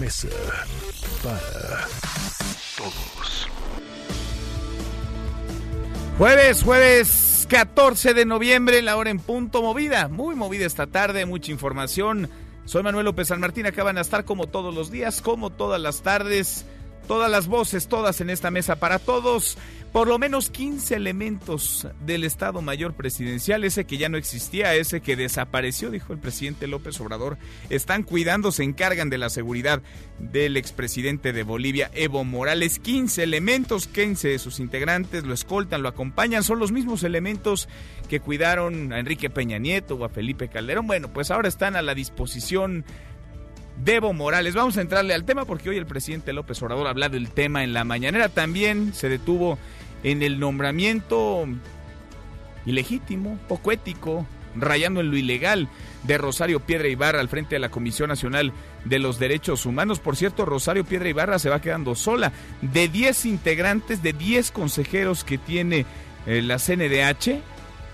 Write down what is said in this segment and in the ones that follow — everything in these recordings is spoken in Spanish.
Mesa para Todos. Jueves, jueves 14 de noviembre, la hora en punto movida, muy movida esta tarde, mucha información. Soy Manuel López San Martín, acaban a estar como todos los días, como todas las tardes, todas las voces, todas en esta mesa para todos. Por lo menos 15 elementos del Estado Mayor Presidencial, ese que ya no existía, ese que desapareció, dijo el presidente López Obrador, están cuidando, se encargan de la seguridad del expresidente de Bolivia, Evo Morales. 15 elementos, 15 de sus integrantes lo escoltan, lo acompañan, son los mismos elementos que cuidaron a Enrique Peña Nieto o a Felipe Calderón. Bueno, pues ahora están a la disposición de Evo Morales. Vamos a entrarle al tema porque hoy el presidente López Obrador ha hablado del tema en la mañanera. También se detuvo en el nombramiento ilegítimo, poco ético, rayando en lo ilegal de Rosario Piedra Ibarra al frente de la Comisión Nacional de los Derechos Humanos. Por cierto, Rosario Piedra Ibarra se va quedando sola. De 10 integrantes, de 10 consejeros que tiene eh, la CNDH,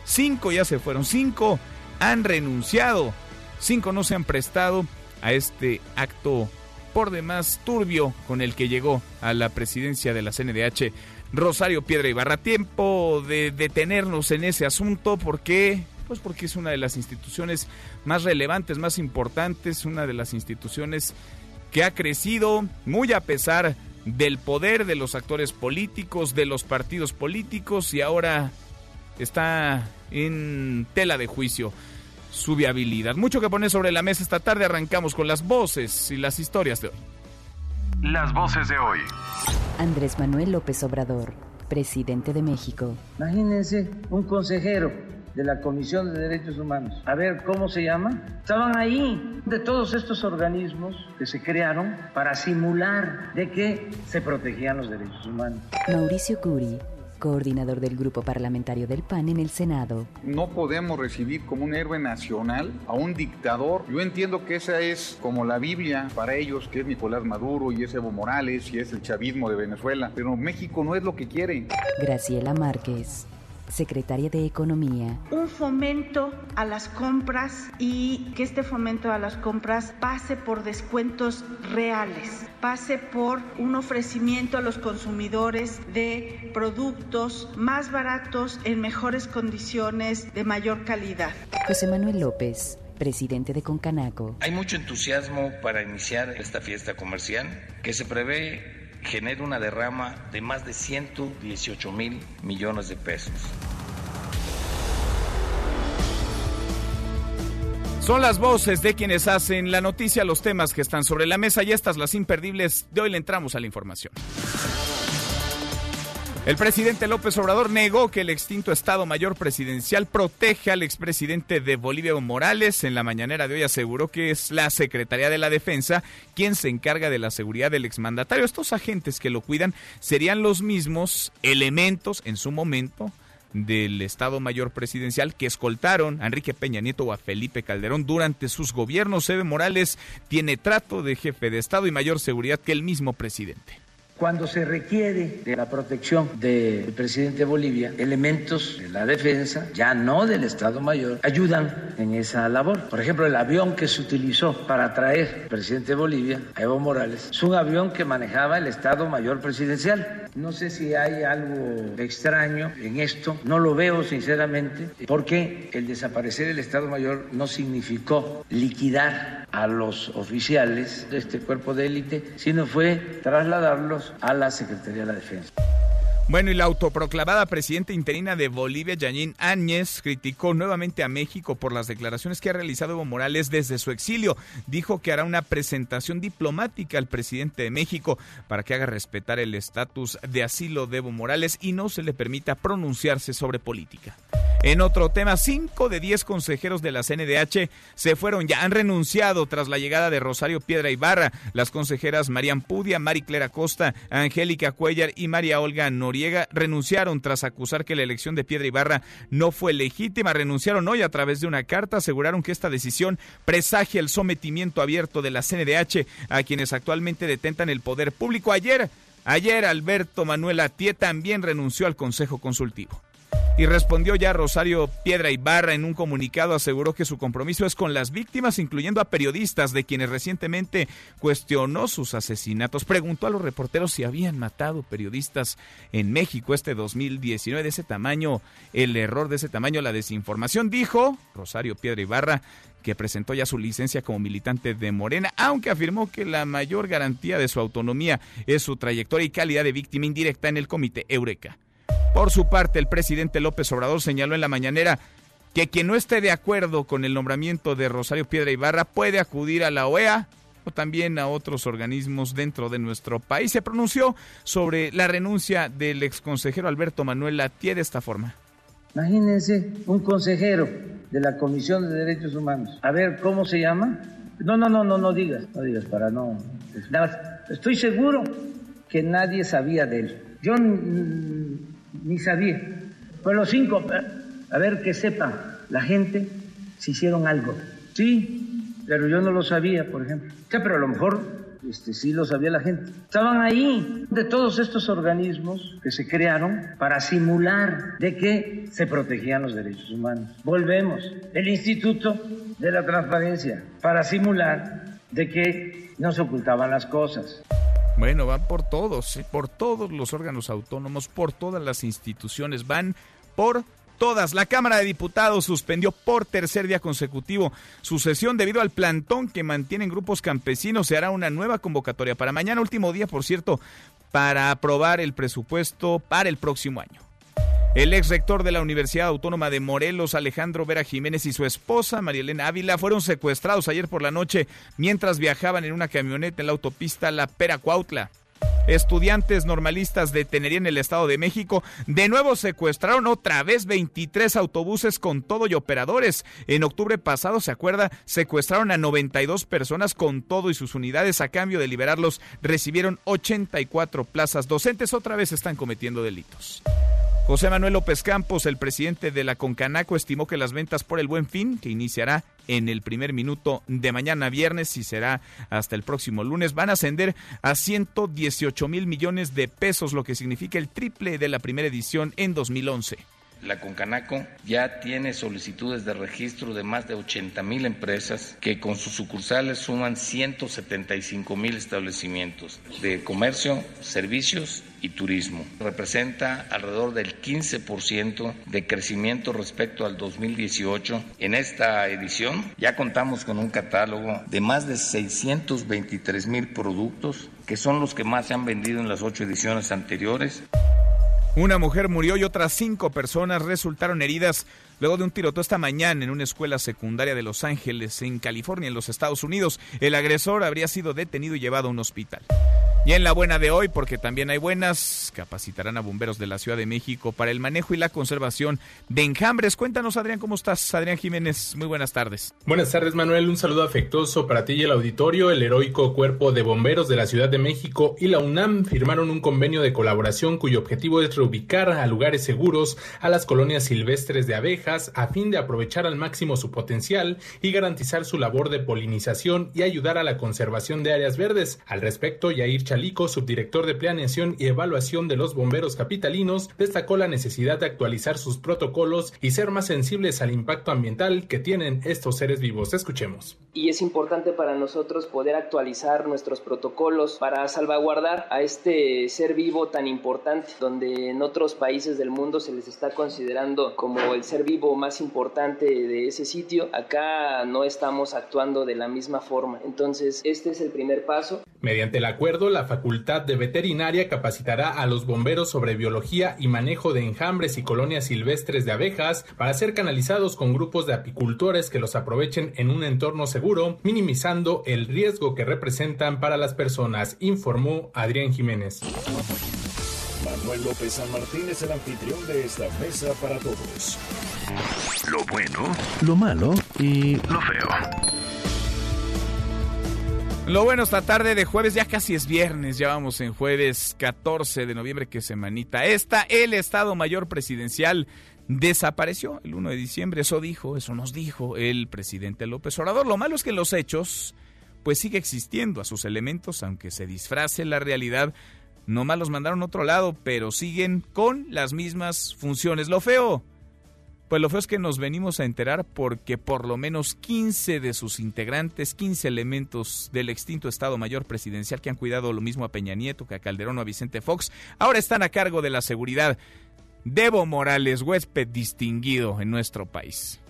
5 ya se fueron, 5 han renunciado, 5 no se han prestado a este acto por demás turbio con el que llegó a la presidencia de la CNDH Rosario Piedra Ibarra. Tiempo de detenernos en ese asunto porque pues porque es una de las instituciones más relevantes, más importantes, una de las instituciones que ha crecido muy a pesar del poder de los actores políticos, de los partidos políticos y ahora está en tela de juicio su viabilidad. Mucho que poner sobre la mesa esta tarde. Arrancamos con las voces y las historias de hoy. Las voces de hoy. Andrés Manuel López Obrador, presidente de México. Imagínense un consejero de la Comisión de Derechos Humanos. A ver, ¿cómo se llama? Estaban ahí de todos estos organismos que se crearon para simular de que se protegían los derechos humanos. Mauricio Curi, coordinador del Grupo Parlamentario del PAN en el Senado. No podemos recibir como un héroe nacional a un dictador. Yo entiendo que esa es como la Biblia para ellos, que es Nicolás Maduro y es Evo Morales y es el chavismo de Venezuela. Pero México no es lo que quiere. Graciela Márquez, secretaria de Economía. un fomento a las compras y que este fomento a las compras pase por descuentos reales, pase por un ofrecimiento a los consumidores de productos más baratos en mejores condiciones de mayor calidad. José Manuel López, presidente de Concanaco. Hay mucho entusiasmo para iniciar esta fiesta comercial que se prevé genere una derrama de más de 118 mil millones de pesos. Son las voces de quienes hacen la noticia, los temas que están sobre la mesa y estas las imperdibles. De hoy le entramos a la información. El presidente López Obrador negó que el extinto Estado Mayor Presidencial protege al expresidente de Bolivia, Morales. En la mañanera de hoy aseguró que es la Secretaría de la Defensa quien se encarga de la seguridad del exmandatario. Estos agentes que lo cuidan serían los mismos elementos en su momento del Estado Mayor Presidencial que escoltaron a Enrique Peña Nieto o a Felipe Calderón durante sus gobiernos. Evo Morales tiene trato de jefe de Estado y mayor seguridad que el mismo presidente. Cuando se requiere de la protección del presidente de Bolivia, elementos de la defensa, ya no del Estado Mayor, ayudan en esa labor. Por ejemplo, el avión que se utilizó para traer al presidente de Bolivia, a Evo Morales, es un avión que manejaba el Estado Mayor Presidencial. No sé si hay algo extraño en esto, no lo veo sinceramente, porque el desaparecer el Estado Mayor no significó liquidar a los oficiales de este cuerpo de élite, sino fue trasladarlos a la Secretaría de la Defensa. Bueno, y la autoproclamada presidenta interina de Bolivia, Yanín Áñez, criticó nuevamente a México por las declaraciones que ha realizado Evo Morales desde su exilio. Dijo que hará una presentación diplomática al presidente de México para que haga respetar el estatus de asilo de Evo Morales y no se le permita pronunciarse sobre política. En otro tema, cinco de diez consejeros de la CNDH se fueron, ya han renunciado tras la llegada de Rosario Piedra Ibarra. Las consejeras Marian Pudia, Mari Clara Costa, Angélica Cuellar y María Olga Noriega renunciaron tras acusar que la elección de Piedra Ibarra no fue legítima. Renunciaron hoy a través de una carta, aseguraron que esta decisión presagia el sometimiento abierto de la CNDH a quienes actualmente detentan el poder público. Ayer, ayer Alberto Manuel Atié también renunció al Consejo Consultivo. Y respondió ya Rosario Piedra Ibarra en un comunicado, aseguró que su compromiso es con las víctimas, incluyendo a periodistas de quienes recientemente cuestionó sus asesinatos. Preguntó a los reporteros si habían matado periodistas en México este 2019. De ese tamaño, el error de ese tamaño, la desinformación, dijo Rosario Piedra Ibarra que presentó ya su licencia como militante de Morena, aunque afirmó que la mayor garantía de su autonomía es su trayectoria y calidad de víctima indirecta en el comité Eureka. Por su parte, el presidente López Obrador señaló en la mañanera que quien no esté de acuerdo con el nombramiento de Rosario Piedra Ibarra puede acudir a la OEA o también a otros organismos dentro de nuestro país. Se pronunció sobre la renuncia del exconsejero Alberto Manuel Latier de esta forma. Imagínense un consejero de la Comisión de Derechos Humanos. A ver, ¿cómo se llama? No, no, no, no, no digas, no digas para no. Estoy seguro que nadie sabía de él. Yo ni sabía. Pues los cinco, a ver que sepa la gente si hicieron algo. Sí, pero yo no lo sabía, por ejemplo. pero a lo mejor este, sí lo sabía la gente. Estaban ahí de todos estos organismos que se crearon para simular de que se protegían los derechos humanos. Volvemos. El Instituto de la Transparencia para simular de que no se ocultaban las cosas. Bueno, van por todos, por todos los órganos autónomos, por todas las instituciones, van por todas. La Cámara de Diputados suspendió por tercer día consecutivo su sesión debido al plantón que mantienen grupos campesinos. Se hará una nueva convocatoria para mañana, último día, por cierto, para aprobar el presupuesto para el próximo año. El ex rector de la Universidad Autónoma de Morelos, Alejandro Vera Jiménez, y su esposa, Marielena Ávila, fueron secuestrados ayer por la noche mientras viajaban en una camioneta en la autopista La Pera Cuautla. Estudiantes normalistas de Tenería en el Estado de México de nuevo secuestraron otra vez 23 autobuses con todo y operadores. En octubre pasado, se acuerda, secuestraron a 92 personas con todo y sus unidades. A cambio de liberarlos, recibieron 84 plazas docentes. Otra vez están cometiendo delitos. José Manuel López Campos, el presidente de la Concanaco, estimó que las ventas por el Buen Fin, que iniciará en el primer minuto de mañana viernes y será hasta el próximo lunes, van a ascender a 118 mil millones de pesos, lo que significa el triple de la primera edición en 2011. La Concanaco ya tiene solicitudes de registro de más de 80 mil empresas que con sus sucursales suman 175 mil establecimientos de comercio, servicios y turismo. Representa alrededor del 15% de crecimiento respecto al 2018. En esta edición ya contamos con un catálogo de más de 623 mil productos que son los que más se han vendido en las ocho ediciones anteriores. Una mujer murió y otras cinco personas resultaron heridas luego de un tiroteo esta mañana en una escuela secundaria de Los Ángeles, en California, en los Estados Unidos. El agresor habría sido detenido y llevado a un hospital. Y en la buena de hoy, porque también hay buenas, capacitarán a bomberos de la Ciudad de México para el manejo y la conservación de enjambres. Cuéntanos, Adrián, ¿cómo estás? Adrián Jiménez, muy buenas tardes. Buenas tardes, Manuel. Un saludo afectuoso para ti y el auditorio. El heroico Cuerpo de Bomberos de la Ciudad de México y la UNAM firmaron un convenio de colaboración cuyo objetivo es reubicar a lugares seguros a las colonias silvestres de abejas a fin de aprovechar al máximo su potencial y garantizar su labor de polinización y ayudar a la conservación de áreas verdes. Al respecto, Yair Chalico, subdirector de Planeación y Evaluación de los Bomberos Capitalinos, destacó la necesidad de actualizar sus protocolos y ser más sensibles al impacto ambiental que tienen estos seres vivos. Escuchemos. Y es importante para nosotros poder actualizar nuestros protocolos para salvaguardar a este ser vivo tan importante, donde en otros países del mundo se les está considerando como el ser vivo más importante de ese sitio. Acá no estamos actuando de la misma forma. Entonces, este es el primer paso. Mediante el acuerdo, la Facultad de Veterinaria capacitará a los bomberos sobre biología y manejo de enjambres y colonias silvestres de abejas para ser canalizados con grupos de apicultores que los aprovechen en un entorno seguro, minimizando el riesgo que representan para las personas, informó Adrián Jiménez. Manuel López San Martín es el anfitrión de esta mesa para todos. Lo bueno, Lo malo y lo feo. Lo bueno esta tarde de jueves, ya casi es viernes, ya vamos en jueves 14 de noviembre, que semanita esta, el Estado Mayor Presidencial desapareció el 1 de diciembre, eso dijo, eso nos dijo el presidente López Obrador. Lo malo es que los hechos, pues sigue existiendo a sus elementos, aunque se disfrace la realidad, nomás los mandaron a otro lado, pero siguen con las mismas funciones. Lo feo, pues lo feo es que nos venimos a enterar porque por lo menos 15 de sus integrantes, 15 elementos del extinto Estado Mayor Presidencial que han cuidado lo mismo a Peña Nieto, que a Calderón o a Vicente Fox, ahora están a cargo de la seguridad. Debo Morales, huésped distinguido en nuestro país.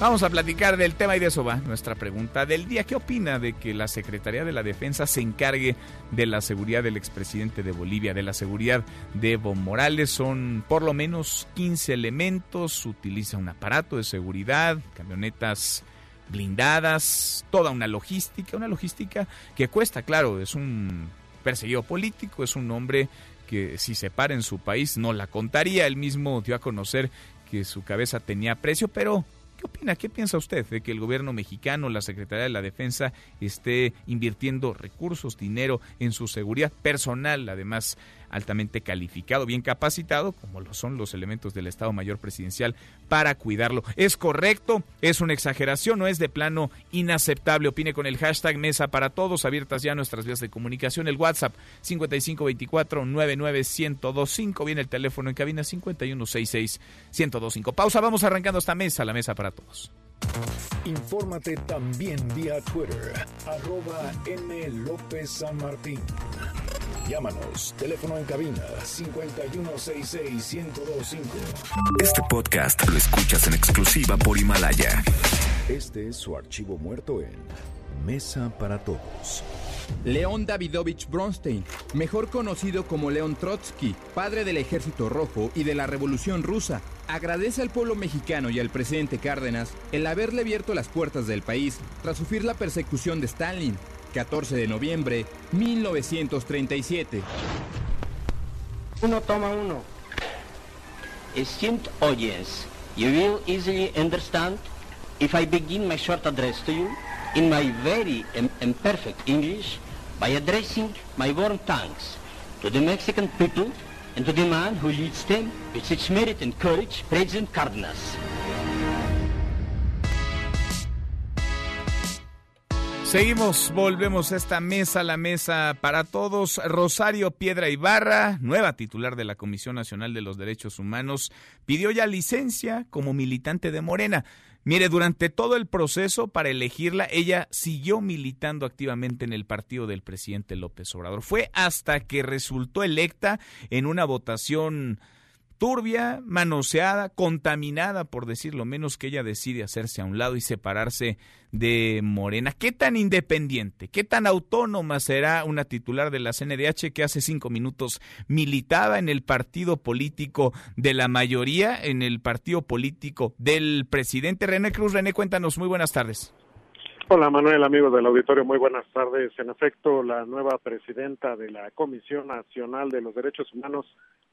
Vamos a platicar del tema y de eso va nuestra pregunta del día. ¿Qué opina de que la Secretaría de la Defensa se encargue de la seguridad del expresidente de Bolivia, de la seguridad de Evo Morales? Son por lo menos 15 elementos, utiliza un aparato de seguridad, camionetas blindadas, toda una logística, una logística que cuesta, claro, es un perseguido político, es un hombre que si se para en su país no la contaría, él mismo dio a conocer que su cabeza tenía precio, pero ¿Qué opina? ¿Qué piensa usted de que el gobierno mexicano, la Secretaría de la Defensa, esté invirtiendo recursos, dinero en su seguridad personal, además altamente calificado, bien capacitado, como lo son los elementos del Estado Mayor Presidencial, para cuidarlo? ¿Es correcto? ¿Es una exageración o es de plano inaceptable? Opine con el hashtag Mesa para Todos, abiertas ya nuestras vías de comunicación, el WhatsApp 5524-99125, viene el teléfono en cabina 5166-1025. Pausa, vamos arrancando esta mesa, la Mesa para Todos. Infórmate también vía Twitter, arroba M. López San Martín. Llámanos, teléfono en cabina 5166-1025. Este podcast lo escuchas en exclusiva por Himalaya. Este es su archivo muerto en Mesa para Todos. León Davidovich Bronstein, mejor conocido como León Trotsky, padre del Ejército Rojo y de la Revolución Rusa, agradece al pueblo mexicano y al presidente Cárdenas el haberle abierto las puertas del país tras sufrir la persecución de Stalin, 14 de noviembre 1937. Uno toma uno. Esteemed audience, you will easily understand if I begin my short address to you in my very im- imperfect English by addressing my warm thanks to the Mexican people and to the man who leads them with such merit and courage, President Cardenas. Seguimos, volvemos a esta mesa, la mesa para todos. Rosario Piedra Ibarra, nueva titular de la Comisión Nacional de los Derechos Humanos, pidió ya licencia como militante de Morena. Mire, durante todo el proceso para elegirla, ella siguió militando activamente en el partido del presidente López Obrador. Fue hasta que resultó electa en una votación turbia, manoseada, contaminada, por decirlo menos, que ella decide hacerse a un lado y separarse de Morena. ¿Qué tan independiente, qué tan autónoma será una titular de la CNDH que hace cinco minutos militaba en el partido político de la mayoría, en el partido político del presidente René Cruz? René, cuéntanos, muy buenas tardes. Hola Manuel, amigos del auditorio, muy buenas tardes. En efecto, la nueva presidenta de la Comisión Nacional de los Derechos Humanos,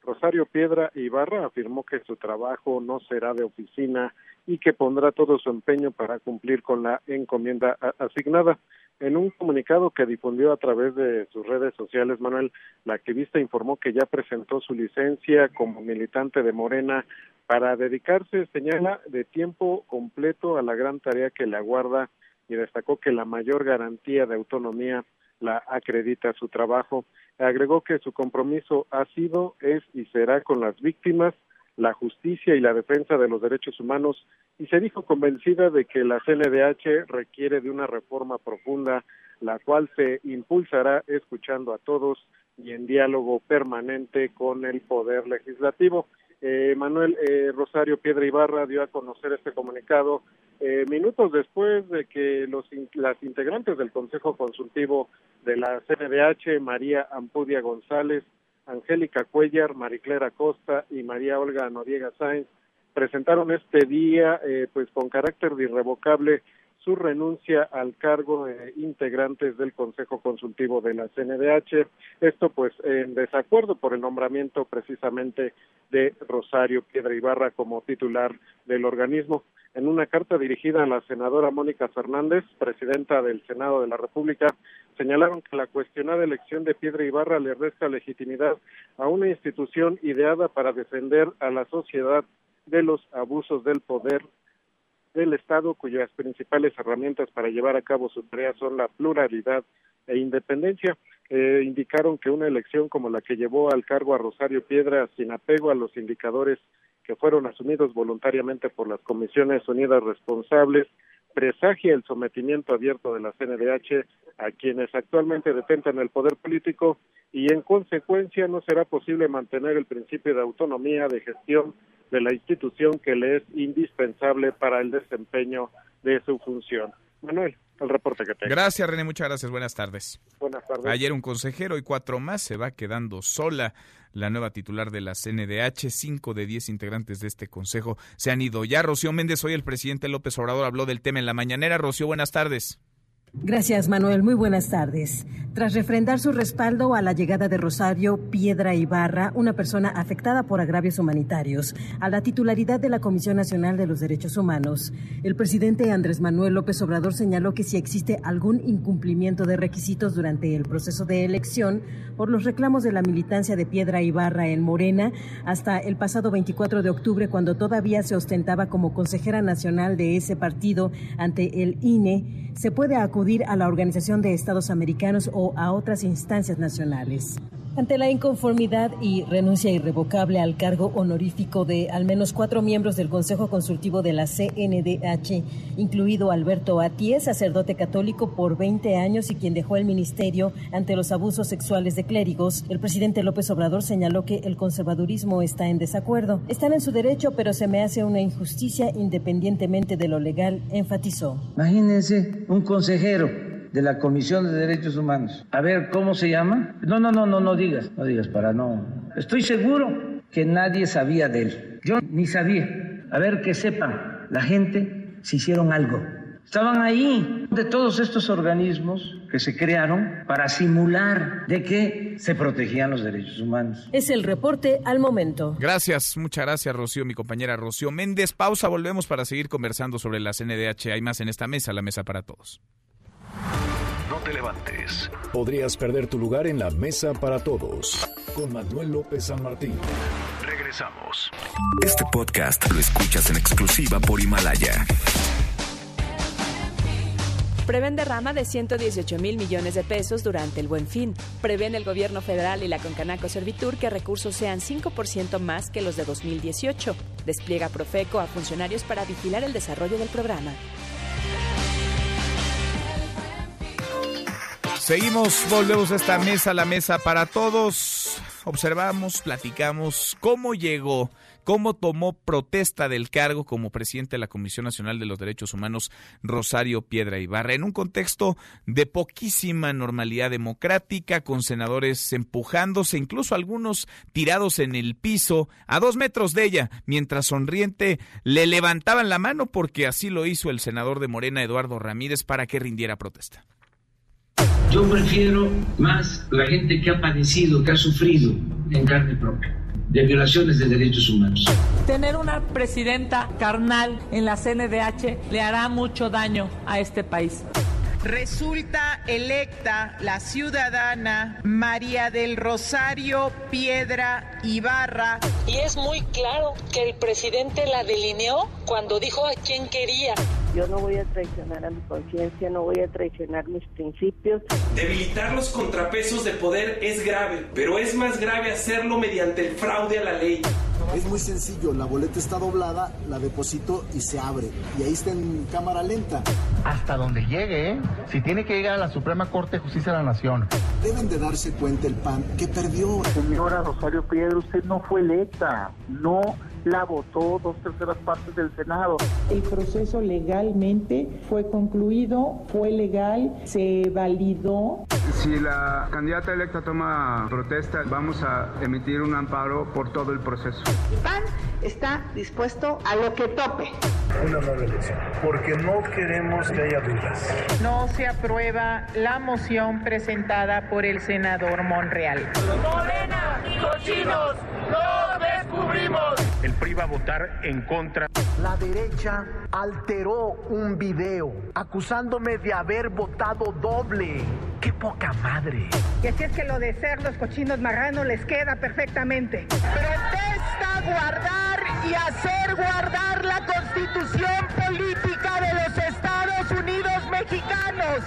Rosario Piedra Ibarra, afirmó que su trabajo no será de oficina y que pondrá todo su empeño para cumplir con la encomienda asignada. En un comunicado que difundió a través de sus redes sociales, Manuel, la activista informó que ya presentó su licencia como militante de Morena para dedicarse, señala, de tiempo completo a la gran tarea que le aguarda y destacó que la mayor garantía de autonomía la acredita su trabajo. Agregó que su compromiso ha sido, es y será con las víctimas, la justicia y la defensa de los derechos humanos y se dijo convencida de que la CNDH requiere de una reforma profunda, la cual se impulsará escuchando a todos y en diálogo permanente con el Poder Legislativo. Eh, Manuel eh, Rosario Piedra Ibarra dio a conocer este comunicado eh, minutos después de que los, las integrantes del Consejo Consultivo de la CNDH, María Ampudia González, Angélica Cuellar, Mariclera Costa y María Olga Noriega Sáenz, presentaron este día, eh, pues con carácter de irrevocable, su renuncia al cargo de integrantes del Consejo Consultivo de la CNDH. Esto pues en desacuerdo por el nombramiento precisamente de Rosario Piedra Ibarra como titular del organismo. En una carta dirigida a la senadora Mónica Fernández, presidenta del Senado de la República, señalaron que la cuestionada elección de Piedra Ibarra le resta legitimidad a una institución ideada para defender a la sociedad de los abusos del poder del Estado, cuyas principales herramientas para llevar a cabo su tarea son la pluralidad e independencia. Eh, indicaron que una elección como la que llevó al cargo a Rosario Piedra sin apego a los indicadores que fueron asumidos voluntariamente por las Comisiones Unidas responsables presagia el sometimiento abierto de la CNDH a quienes actualmente detentan el poder político y en consecuencia no será posible mantener el principio de autonomía de gestión de la institución que le es indispensable para el desempeño de su función. Manuel, el reporte que tengo. Gracias, René. Muchas gracias. Buenas tardes. Buenas tardes. Ayer un consejero y cuatro más se va quedando sola. La nueva titular de la CNDH, cinco de diez integrantes de este consejo se han ido ya. Rocío Méndez, hoy el presidente López Obrador habló del tema en la mañanera. Rocío, buenas tardes. Gracias, Manuel. Muy buenas tardes. Tras refrendar su respaldo a la llegada de Rosario Piedra Ibarra, una persona afectada por agravios humanitarios, a la titularidad de la Comisión Nacional de los Derechos Humanos, el presidente Andrés Manuel López Obrador señaló que si existe algún incumplimiento de requisitos durante el proceso de elección por los reclamos de la militancia de Piedra Ibarra en Morena, hasta el pasado 24 de octubre, cuando todavía se ostentaba como consejera nacional de ese partido ante el INE, se puede a la Organización de Estados Americanos o a otras instancias nacionales. Ante la inconformidad y renuncia irrevocable al cargo honorífico de al menos cuatro miembros del Consejo Consultivo de la CNDH, incluido Alberto Atié, sacerdote católico por 20 años y quien dejó el ministerio ante los abusos sexuales de clérigos, el presidente López Obrador señaló que el conservadurismo está en desacuerdo. Están en su derecho, pero se me hace una injusticia independientemente de lo legal, enfatizó. Imagínense un consejero de la Comisión de Derechos Humanos. A ver, ¿cómo se llama? No, no, no, no, no digas, no digas para no. Estoy seguro que nadie sabía de él. Yo ni sabía. A ver, que sepan la gente si hicieron algo. Estaban ahí de todos estos organismos que se crearon para simular de que se protegían los derechos humanos. Es el reporte al momento. Gracias, muchas gracias Rocío, mi compañera Rocío Méndez. Pausa, volvemos para seguir conversando sobre la CNDH. Hay más en esta mesa, la mesa para todos. No te levantes. Podrías perder tu lugar en la mesa para todos. Con Manuel López San Martín. Regresamos. Este podcast lo escuchas en exclusiva por Himalaya. Prevén derrama de 118 mil millones de pesos durante el buen fin. Prevén el gobierno federal y la Concanaco Servitur que recursos sean 5% más que los de 2018. Despliega Profeco a funcionarios para vigilar el desarrollo del programa. Seguimos, volvemos a esta mesa, la mesa para todos. Observamos, platicamos cómo llegó, cómo tomó protesta del cargo como presidente de la Comisión Nacional de los Derechos Humanos, Rosario Piedra Ibarra, en un contexto de poquísima normalidad democrática, con senadores empujándose, incluso algunos tirados en el piso, a dos metros de ella, mientras sonriente le levantaban la mano porque así lo hizo el senador de Morena, Eduardo Ramírez, para que rindiera protesta. Yo prefiero más la gente que ha padecido, que ha sufrido en carne propia de violaciones de derechos humanos. Tener una presidenta carnal en la CNDH le hará mucho daño a este país. Resulta electa la ciudadana María del Rosario Piedra Ibarra. Y es muy claro que el presidente la delineó cuando dijo a quién quería. Yo no voy a traicionar a mi conciencia, no voy a traicionar mis principios. Debilitar los contrapesos de poder es grave, pero es más grave hacerlo mediante el fraude a la ley. Es muy sencillo, la boleta está doblada, la deposito y se abre. Y ahí está en cámara lenta. Hasta donde llegue, ¿eh? Si tiene que llegar a la Suprema Corte de Justicia de la Nación. Deben de darse cuenta el PAN que perdió. Señora Rosario Piedra, usted no fue electa. No la votó dos terceras partes del Senado. El proceso legalmente fue concluido, fue legal, se validó. Si la candidata electa toma protesta, vamos a emitir un amparo por todo el proceso. PAN está dispuesto a lo que tope. Una nueva elección, porque no queremos que haya dudas. No se aprueba la moción presentada por el senador Monreal. ¡Morena y cochinos! ¡Lo descubrimos! El PRI va a votar en contra. La derecha alteró un video acusándome de haber votado doble. ¡Qué poca madre! Y así es que lo de ser los cochinos marranos les queda perfectamente. Protesta guardar y hacer guardar la constitución política de los Estados Unidos mexicanos.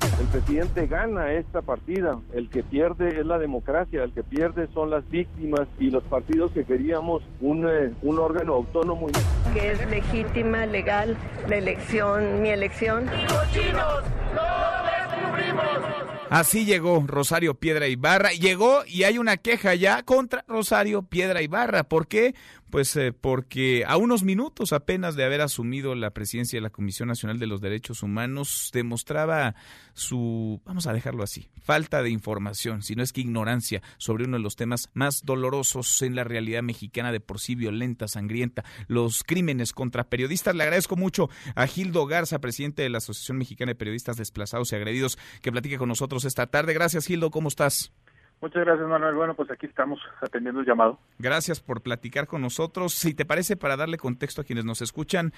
El presidente gana esta partida, el que pierde es la democracia, el que pierde son las víctimas y los partidos que queríamos un, eh, un órgano autónomo. Que es legítima, legal, la elección, mi elección. ¡Cochinos! ¡Lo descubrimos! Así llegó Rosario Piedra Ibarra. Llegó y hay una queja ya contra Rosario Piedra Ibarra. ¿Por qué? Pues eh, porque a unos minutos apenas de haber asumido la presidencia de la Comisión Nacional de los Derechos Humanos demostraba su, vamos a dejarlo así, falta de información, si no es que ignorancia sobre uno de los temas más dolorosos en la realidad mexicana de por sí violenta, sangrienta, los crímenes contra periodistas. Le agradezco mucho a Gildo Garza, presidente de la Asociación Mexicana de Periodistas Desplazados y Agredidos, que platique con nosotros esta tarde. Gracias, Gildo, ¿cómo estás? Muchas gracias, Manuel. Bueno, pues aquí estamos atendiendo el llamado. Gracias por platicar con nosotros. Si te parece, para darle contexto a quienes nos escuchan,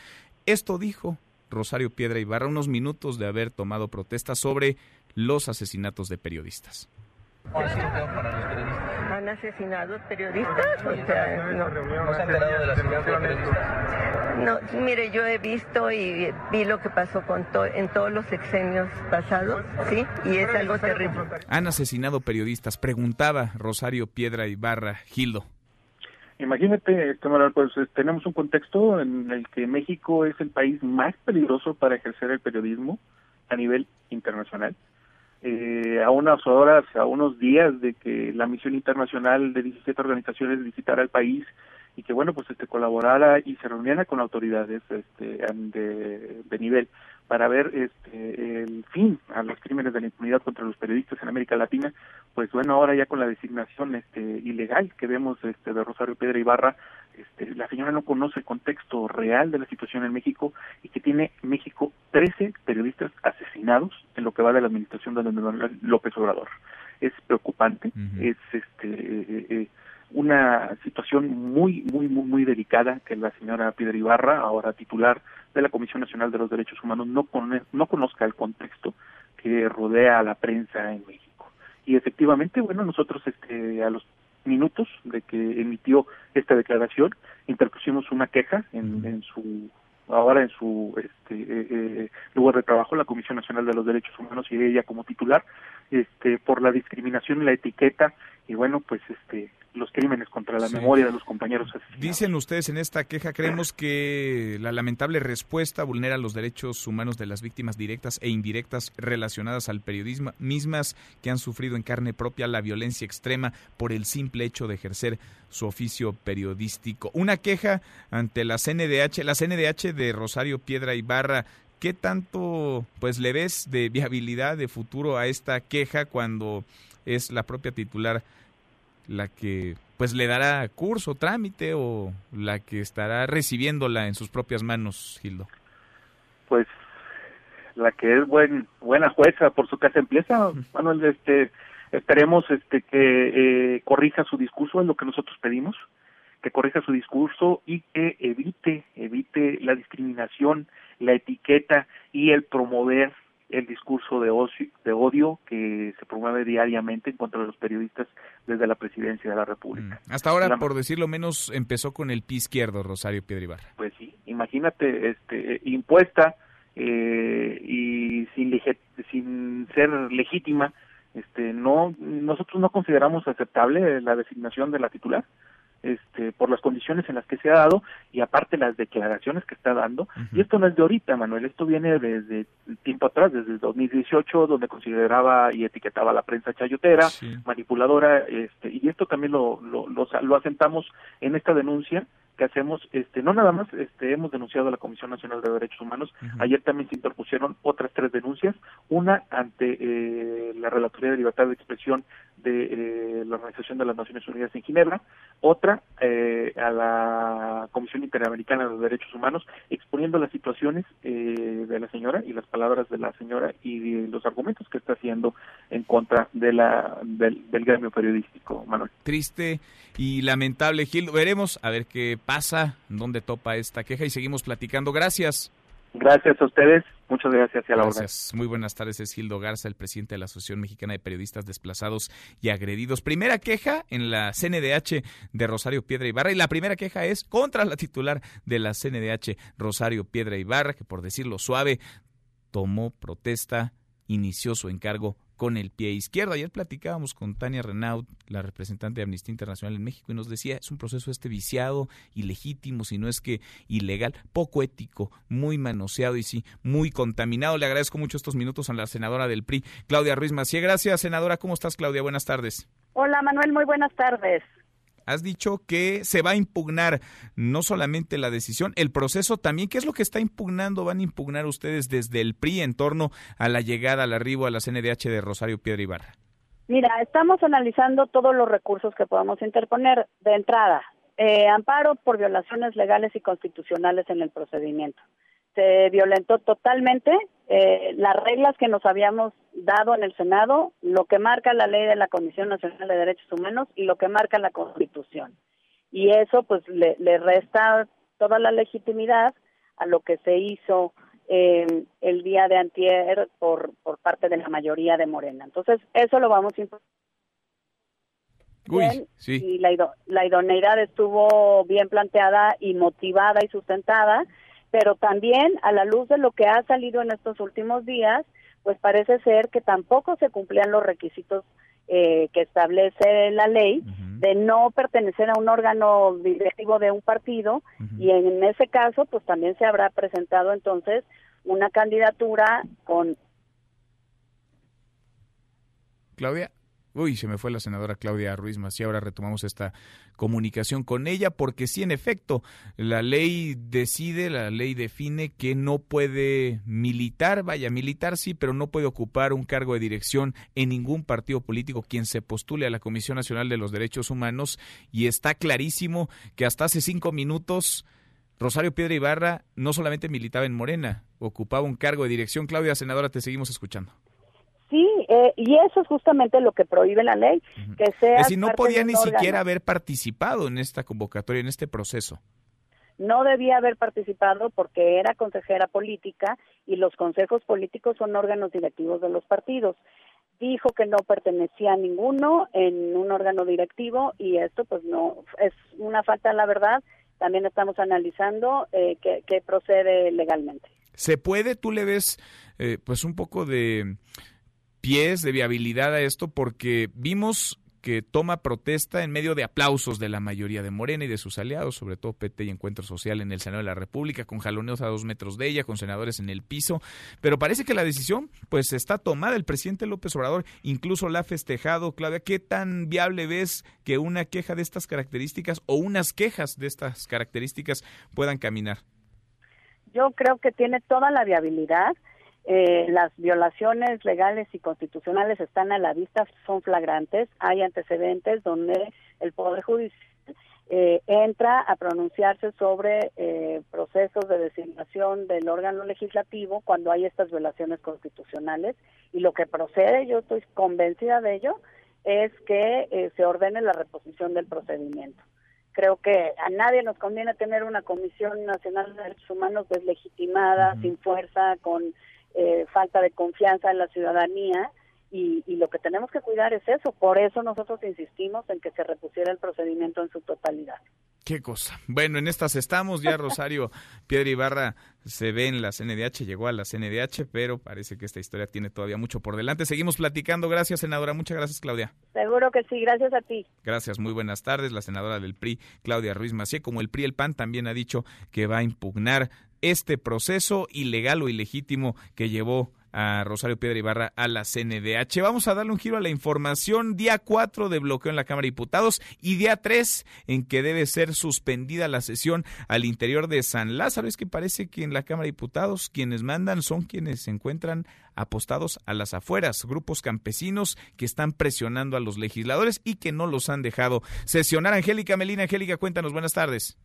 esto dijo Rosario Piedra Ibarra unos minutos de haber tomado protesta sobre los asesinatos de periodistas. ¿Han asesinado periodistas? O sea, no. ¿No se ha enterado de la asesinato de periodistas? No, mire, yo he visto y vi lo que pasó con to en todos los sexenios pasados, ¿sí? Y es algo terrible. Han asesinado periodistas, preguntaba Rosario Piedra Ibarra Gildo. Imagínate, pues eh, tenemos un contexto en el que México es el país más peligroso para ejercer el periodismo a nivel internacional. Eh, a unas horas, a unos días de que la misión internacional de 17 organizaciones visitara el país y que bueno pues este colaborara y se reuniera con autoridades este de, nivel para ver este el fin a los crímenes de la impunidad contra los periodistas en América Latina pues bueno ahora ya con la designación este ilegal que vemos este de Rosario Pedra Ibarra este la señora no conoce el contexto real de la situación en México y que tiene México 13 periodistas asesinados en lo que va de la administración de Manuel López Obrador es preocupante es este eh, eh, una situación muy, muy, muy, muy delicada que la señora Piedra Ibarra, ahora titular de la Comisión Nacional de los Derechos Humanos, no, con, no conozca el contexto que rodea a la prensa en México. Y efectivamente, bueno, nosotros este, a los minutos de que emitió esta declaración, interpusimos una queja en, en su ahora en su este, eh, eh, lugar de trabajo, la Comisión Nacional de los Derechos Humanos y ella como titular, este, por la discriminación y la etiqueta. Y bueno, pues este los crímenes contra la Sí. memoria de los compañeros asesinados. Dicen ustedes en esta queja, creemos que la lamentable respuesta vulnera los derechos humanos de las víctimas directas e indirectas relacionadas al periodismo, mismas que han sufrido en carne propia la violencia extrema por el simple hecho de ejercer su oficio periodístico. Una queja ante la CNDH, la CNDH de Rosario Piedra Ibarra. ¿Qué tanto pues le ves de viabilidad de futuro a esta queja cuando es la propia titular la que pues le dará curso, trámite o la que estará recibiéndola en sus propias manos, Gildo? pues la que es buen buena jueza por su casa empieza Manuel este esperemos este que eh, corrija su discurso es lo que nosotros pedimos que corrija su discurso y que evite evite la discriminación la etiqueta y el promover el discurso de ocio, de odio que se promueve diariamente en contra de los periodistas desde la presidencia de la República. Hasta ahora, La- por decirlo menos, empezó con el pie izquierdo Rosario Piedra Ibarra. pues sí, imagínate, este, impuesta eh, y sin, sin ser legítima, este, no, nosotros no consideramos aceptable la designación de la titular. Este, por las condiciones en las que se ha dado y aparte las declaraciones que está dando. Y esto no es de ahorita, Manuel, esto viene desde tiempo atrás, desde 2018, donde consideraba y etiquetaba a la prensa chayotera, manipuladora, este, y esto también lo, lo, lo, lo asentamos en esta denuncia que hacemos, este, no nada más, este, hemos denunciado a la Comisión Nacional de Derechos Humanos. Ayer también se interpusieron otras tres denuncias, una ante eh, la Relatoría de Libertad de Expresión de eh, la Organización de las Naciones Unidas en Ginebra, otra eh, a la Comisión Interamericana de los Derechos Humanos, exponiendo las situaciones de la señora y las palabras de la señora y los argumentos que está haciendo en contra de la del, del gremio periodístico, Manuel. Triste y lamentable, Gil. Veremos a ver qué pasa, dónde topa esta queja y seguimos platicando. Gracias. Gracias a ustedes. Muchas gracias y a la gracias. Muy buenas tardes. Es Gildo Garza, el presidente de la Asociación Mexicana de Periodistas Desplazados y Agredidos. Primera queja en la CNDH de Rosario Piedra Ibarra y la primera queja es contra la titular de la CNDH, Rosario Piedra Ibarra, que por decirlo suave, tomó protesta, inició su encargo con el pie izquierdo. Ayer platicábamos con Tania Renaud, la representante de Amnistía Internacional en México, y nos decía, es un proceso este viciado, ilegítimo, si no es que ilegal, poco ético, muy manoseado y sí, muy contaminado. Le agradezco mucho estos minutos a la senadora del PRI, Claudia Ruiz Macía. Gracias, senadora. ¿Cómo estás, Claudia? Buenas tardes. Hola, Manuel. Muy buenas tardes has dicho que se va a impugnar no solamente la decisión, el proceso también. ¿Qué es lo que está impugnando? ¿Van a impugnar ustedes desde el PRI en torno a la llegada, al arribo a la CNDH de Rosario Piedra Ibarra? Mira, estamos analizando todos los recursos que podamos interponer. De entrada, eh, amparo por violaciones legales y constitucionales en el procedimiento se violentó totalmente eh, las reglas que nos habíamos dado en el Senado, lo que marca la ley de la Comisión Nacional de Derechos Humanos y lo que marca la Constitución. Y eso pues le, resta toda la legitimidad a lo que se hizo eh, el día de antier por, por parte de la mayoría de Morena. Entonces, eso lo vamos a Uy, sí. y la, la idoneidad estuvo bien planteada y motivada y sustentada pero también a la luz de lo que ha salido en estos últimos días, pues parece ser que tampoco se cumplían los requisitos eh, que establece la ley de no pertenecer a un órgano directivo de un partido y en ese caso pues también se habrá presentado entonces una candidatura con Claudia Uy, se me fue la senadora Claudia Ruiz y Ahora retomamos esta comunicación con ella porque sí, en efecto, la ley decide, la ley define que no puede militar, vaya, militar sí, pero no puede ocupar un cargo de dirección en ningún partido político quien se postule a la Comisión Nacional de los Derechos Humanos y está clarísimo que hasta hace cinco minutos Rosario Piedra Ibarra no solamente militaba en Morena, ocupaba un cargo de dirección. Claudia, senadora, te seguimos escuchando. Sí, eh, y eso es justamente lo que prohíbe la ley, que sea... Es no podía ni siquiera haber participado en esta convocatoria, en este proceso. No debía haber participado porque era consejera política y los consejos políticos son órganos directivos de los partidos. Dijo que no pertenecía a ninguno en un órgano directivo y esto pues no es una falta la verdad. También estamos analizando eh, que, procede legalmente. ¿Se puede? ¿Tú le ves eh, pues un poco de pies de viabilidad a esto porque vimos que toma protesta en medio de aplausos de la mayoría de Morena y de sus aliados, sobre todo PT y Encuentro Social en el Senado de la República, con jaloneos a dos metros de ella, con senadores en el piso, pero parece que la decisión pues está tomada. El presidente López Obrador incluso la ha festejado. Claudia, ¿qué tan viable ves que una queja de estas características o unas quejas de estas características puedan caminar? Yo creo que tiene toda la viabilidad eh, las violaciones legales y constitucionales están a la vista, son flagrantes. Hay antecedentes donde el Poder Judicial eh, entra a pronunciarse sobre eh, procesos de designación del órgano legislativo cuando hay estas violaciones constitucionales. Y lo que procede, yo estoy convencida de ello, es que se ordene la reposición del procedimiento creo que a nadie nos conviene tener una Comisión Nacional de Derechos Humanos deslegitimada, sin fuerza, con eh, falta de confianza en la ciudadanía y, lo que tenemos que cuidar es eso. Por eso nosotros insistimos en que se repusiera el procedimiento en su totalidad. Qué cosa. Bueno, en estas estamos. Ya Rosario Piedra Ibarra se ve en la CNDH, llegó a la CNDH, pero parece que esta historia tiene todavía mucho por delante. Seguimos platicando. Gracias, senadora. Muchas gracias, Claudia. Seguro que sí. Gracias a ti. Gracias. Muy buenas tardes. La senadora del PRI, Claudia Ruiz Macié, como el PRI, el PAN, también ha dicho que va a impugnar este proceso ilegal o ilegítimo que llevó a Rosario Piedra Ibarra a la CNDH. Vamos a darle un giro a la información. Día 4 de bloqueo en la Cámara de Diputados y día 3 en que debe ser suspendida la sesión al interior de San Lázaro. Es que parece que en la Cámara de Diputados quienes mandan son quienes se encuentran apostados a las afueras, grupos campesinos que están presionando a los legisladores y que no los han dejado sesionar. Angélica Melina, Angélica, cuéntanos, buenas tardes.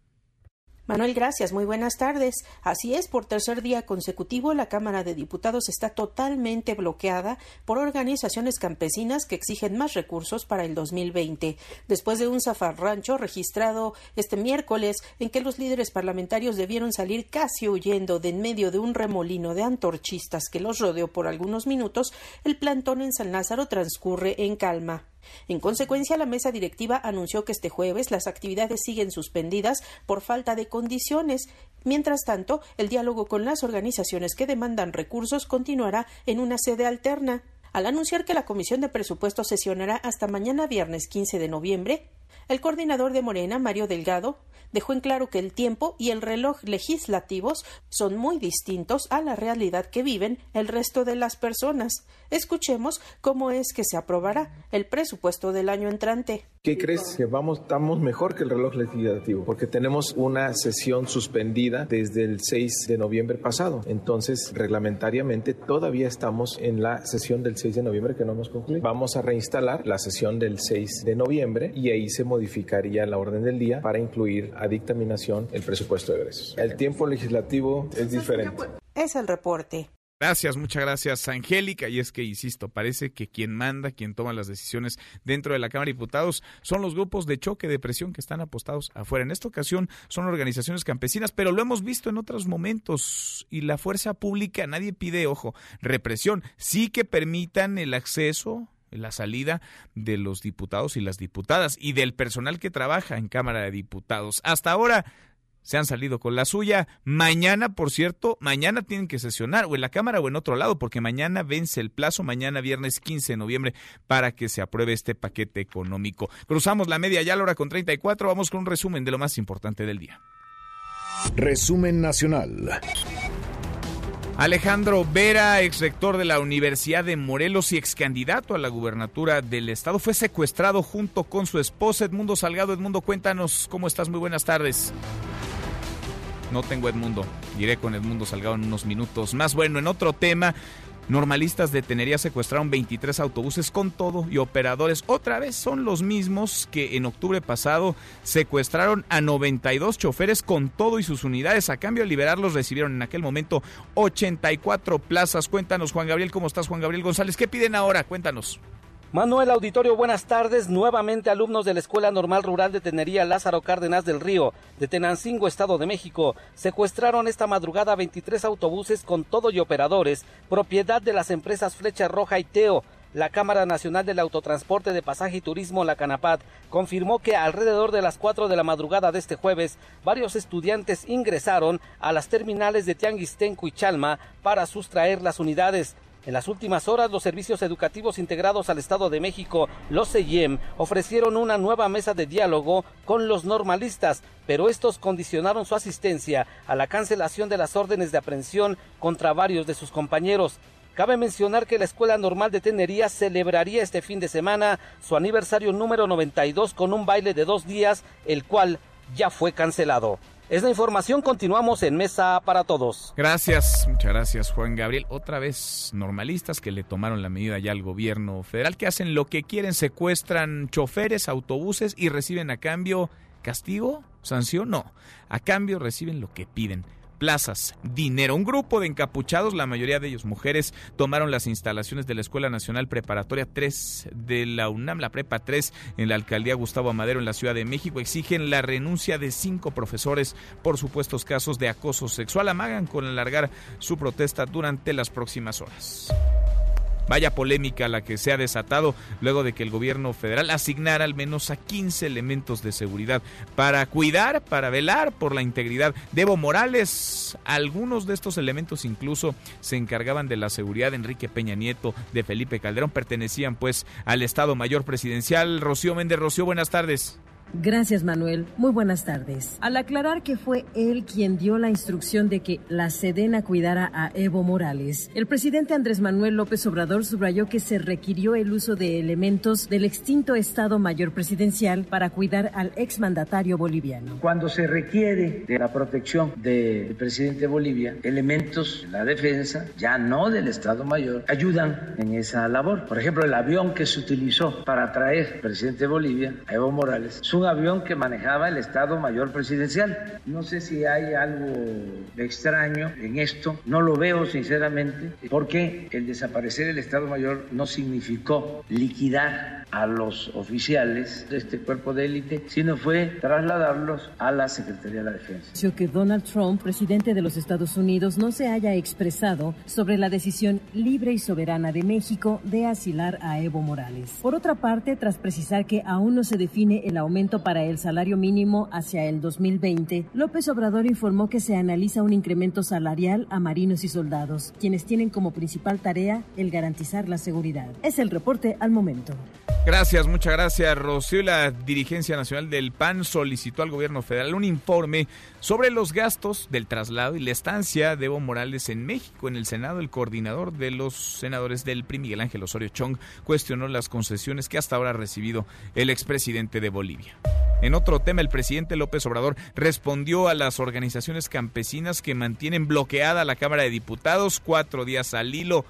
Manuel, gracias. Muy buenas tardes. Así es, por tercer día consecutivo, la Cámara de Diputados está totalmente bloqueada por organizaciones campesinas que exigen más recursos para el 2020. Después de un zafarrancho registrado este miércoles en que los líderes parlamentarios debieron salir casi huyendo de en medio de un remolino de antorchistas que los rodeó por algunos minutos, el plantón en San Lázaro transcurre en calma. En consecuencia, la mesa directiva anunció que este jueves las actividades siguen suspendidas por falta de condiciones. Mientras tanto, el diálogo con las organizaciones que demandan recursos continuará en una sede alterna. Al anunciar que la Comisión de Presupuestos sesionará hasta mañana viernes 15 de noviembre, el coordinador de Morena, Mario Delgado, dejó en claro que el tiempo y el reloj legislativos son muy distintos a la realidad que viven el resto de las personas. Escuchemos cómo es que se aprobará el presupuesto del año entrante. ¿Qué crees? Que vamos, estamos mejor que el reloj legislativo, porque tenemos una sesión suspendida desde el 6 de noviembre pasado. Entonces, reglamentariamente, todavía estamos en la sesión del 6 de noviembre que no hemos concluido. Vamos a reinstalar la sesión del 6 de noviembre y ahí se modificaría la orden del día para incluir a dictaminación el presupuesto de egresos. El tiempo legislativo es diferente. Es el reporte. Gracias, muchas gracias, Angélica. Y es que, insisto, parece que quien manda, quien toma las decisiones dentro de la Cámara de Diputados son los grupos de choque, de presión que están apostados afuera. En esta ocasión son organizaciones campesinas, pero lo hemos visto en otros momentos. Y la fuerza pública, nadie pide, ojo, represión. Sí que permitan el acceso la salida de los diputados y las diputadas y del personal que trabaja en Cámara de Diputados. Hasta ahora se han salido con la suya. Mañana, por cierto, mañana tienen que sesionar o en la Cámara o en otro lado, porque mañana vence el plazo, mañana viernes 15 de noviembre, para que se apruebe este paquete económico. Cruzamos la media ya a la hora con 34, vamos con un resumen de lo más importante del día. Resumen nacional. Alejandro Vera, ex rector de la Universidad de Morelos y ex candidato a la gubernatura del estado, fue secuestrado junto con su esposa Edmundo Salgado. Edmundo, cuéntanos cómo estás. Muy buenas tardes. No tengo Edmundo. Iré con Edmundo Salgado en unos minutos más. Bueno, en otro tema, Normalistas de Tenería secuestraron 23 autobuses con todo y operadores. Otra vez son los mismos que en octubre pasado secuestraron a 92 choferes con todo y sus unidades. A cambio de liberarlos recibieron en aquel momento 84 plazas. Cuéntanos, Juan Gabriel, ¿cómo estás, Juan Gabriel González? ¿Qué piden ahora? Cuéntanos. Manuel Auditorio, buenas tardes. Nuevamente alumnos de la Escuela Normal Rural de Tenería Lázaro Cárdenas del Río, de Tenancingo, Estado de México, secuestraron esta madrugada 23 autobuses con todo y operadores, propiedad de las empresas Flecha Roja y Teo. La Cámara Nacional del Autotransporte de Pasaje y Turismo, la Canapad, confirmó que alrededor de las 4 de la madrugada de este jueves, varios estudiantes ingresaron a las terminales de Tianguistenco y Chalma para sustraer las unidades. En las últimas horas, los servicios educativos integrados al Estado de México, los CEIEM, ofrecieron una nueva mesa de diálogo con los normalistas, pero estos condicionaron su asistencia a la cancelación de las órdenes de aprehensión contra varios de sus compañeros. Cabe mencionar que la Escuela Normal de Tenería celebraría este fin de semana su aniversario número 92 con un baile de dos días, el cual ya fue cancelado. Es la información, continuamos en Mesa para Todos. Gracias, muchas gracias Juan Gabriel. Otra vez normalistas que le tomaron la medida ya al gobierno federal, que hacen lo que quieren, secuestran choferes, autobuses y reciben a cambio castigo, sanción, no, a cambio reciben lo que piden plazas, dinero. Un grupo de encapuchados, la mayoría de ellos mujeres, tomaron las instalaciones de la Escuela Nacional Preparatoria 3 de la UNAM, la Prepa 3, en la alcaldía Gustavo Amadero, en la Ciudad de México. Exigen la renuncia de cinco profesores por supuestos casos de acoso sexual. Amagan con alargar su protesta durante las próximas horas. Vaya polémica la que se ha desatado luego de que el gobierno federal asignara al menos a 15 elementos de seguridad para cuidar, para velar por la integridad de Evo Morales. Algunos de estos elementos incluso se encargaban de la seguridad de Enrique Peña Nieto, de Felipe Calderón, pertenecían pues al Estado Mayor Presidencial. Rocío Méndez Rocío, buenas tardes. Gracias, Manuel. Muy buenas tardes. Al aclarar que fue él quien dio la instrucción de que la Sedena cuidara a Evo Morales, el presidente Andrés Manuel López Obrador subrayó que se requirió el uso de elementos del extinto Estado Mayor Presidencial para cuidar al exmandatario boliviano. Cuando se requiere de la protección del presidente de Bolivia, elementos de la defensa, ya no del Estado Mayor, ayudan en esa labor. Por ejemplo, el avión que se utilizó para traer al presidente de Bolivia, a Evo Morales, un avión que manejaba el Estado Mayor Presidencial. No sé si hay algo extraño en esto, no lo veo sinceramente, porque el desaparecer el Estado Mayor no significó liquidar a los oficiales de este cuerpo de élite, sino fue trasladarlos a la Secretaría de la Defensa. Que Donald Trump, presidente de los Estados Unidos, no se haya expresado sobre la decisión libre y soberana de México de asilar a Evo Morales. Por otra parte, tras precisar que aún no se define el aumento para el salario mínimo hacia el 2020, López Obrador informó que se analiza un incremento salarial a marinos y soldados, quienes tienen como principal tarea el garantizar la seguridad. Es el reporte al momento. Gracias, muchas gracias, Rocío. La dirigencia nacional del PAN solicitó al gobierno federal un informe sobre los gastos del traslado y la estancia de Evo Morales en México. En el Senado, el coordinador de los senadores del PRI, Miguel Ángel Osorio Chong, cuestionó las concesiones que hasta ahora ha recibido el expresidente de Bolivia. En otro tema, el presidente López Obrador respondió a las organizaciones campesinas que mantienen bloqueada la Cámara de Diputados cuatro días al hilo.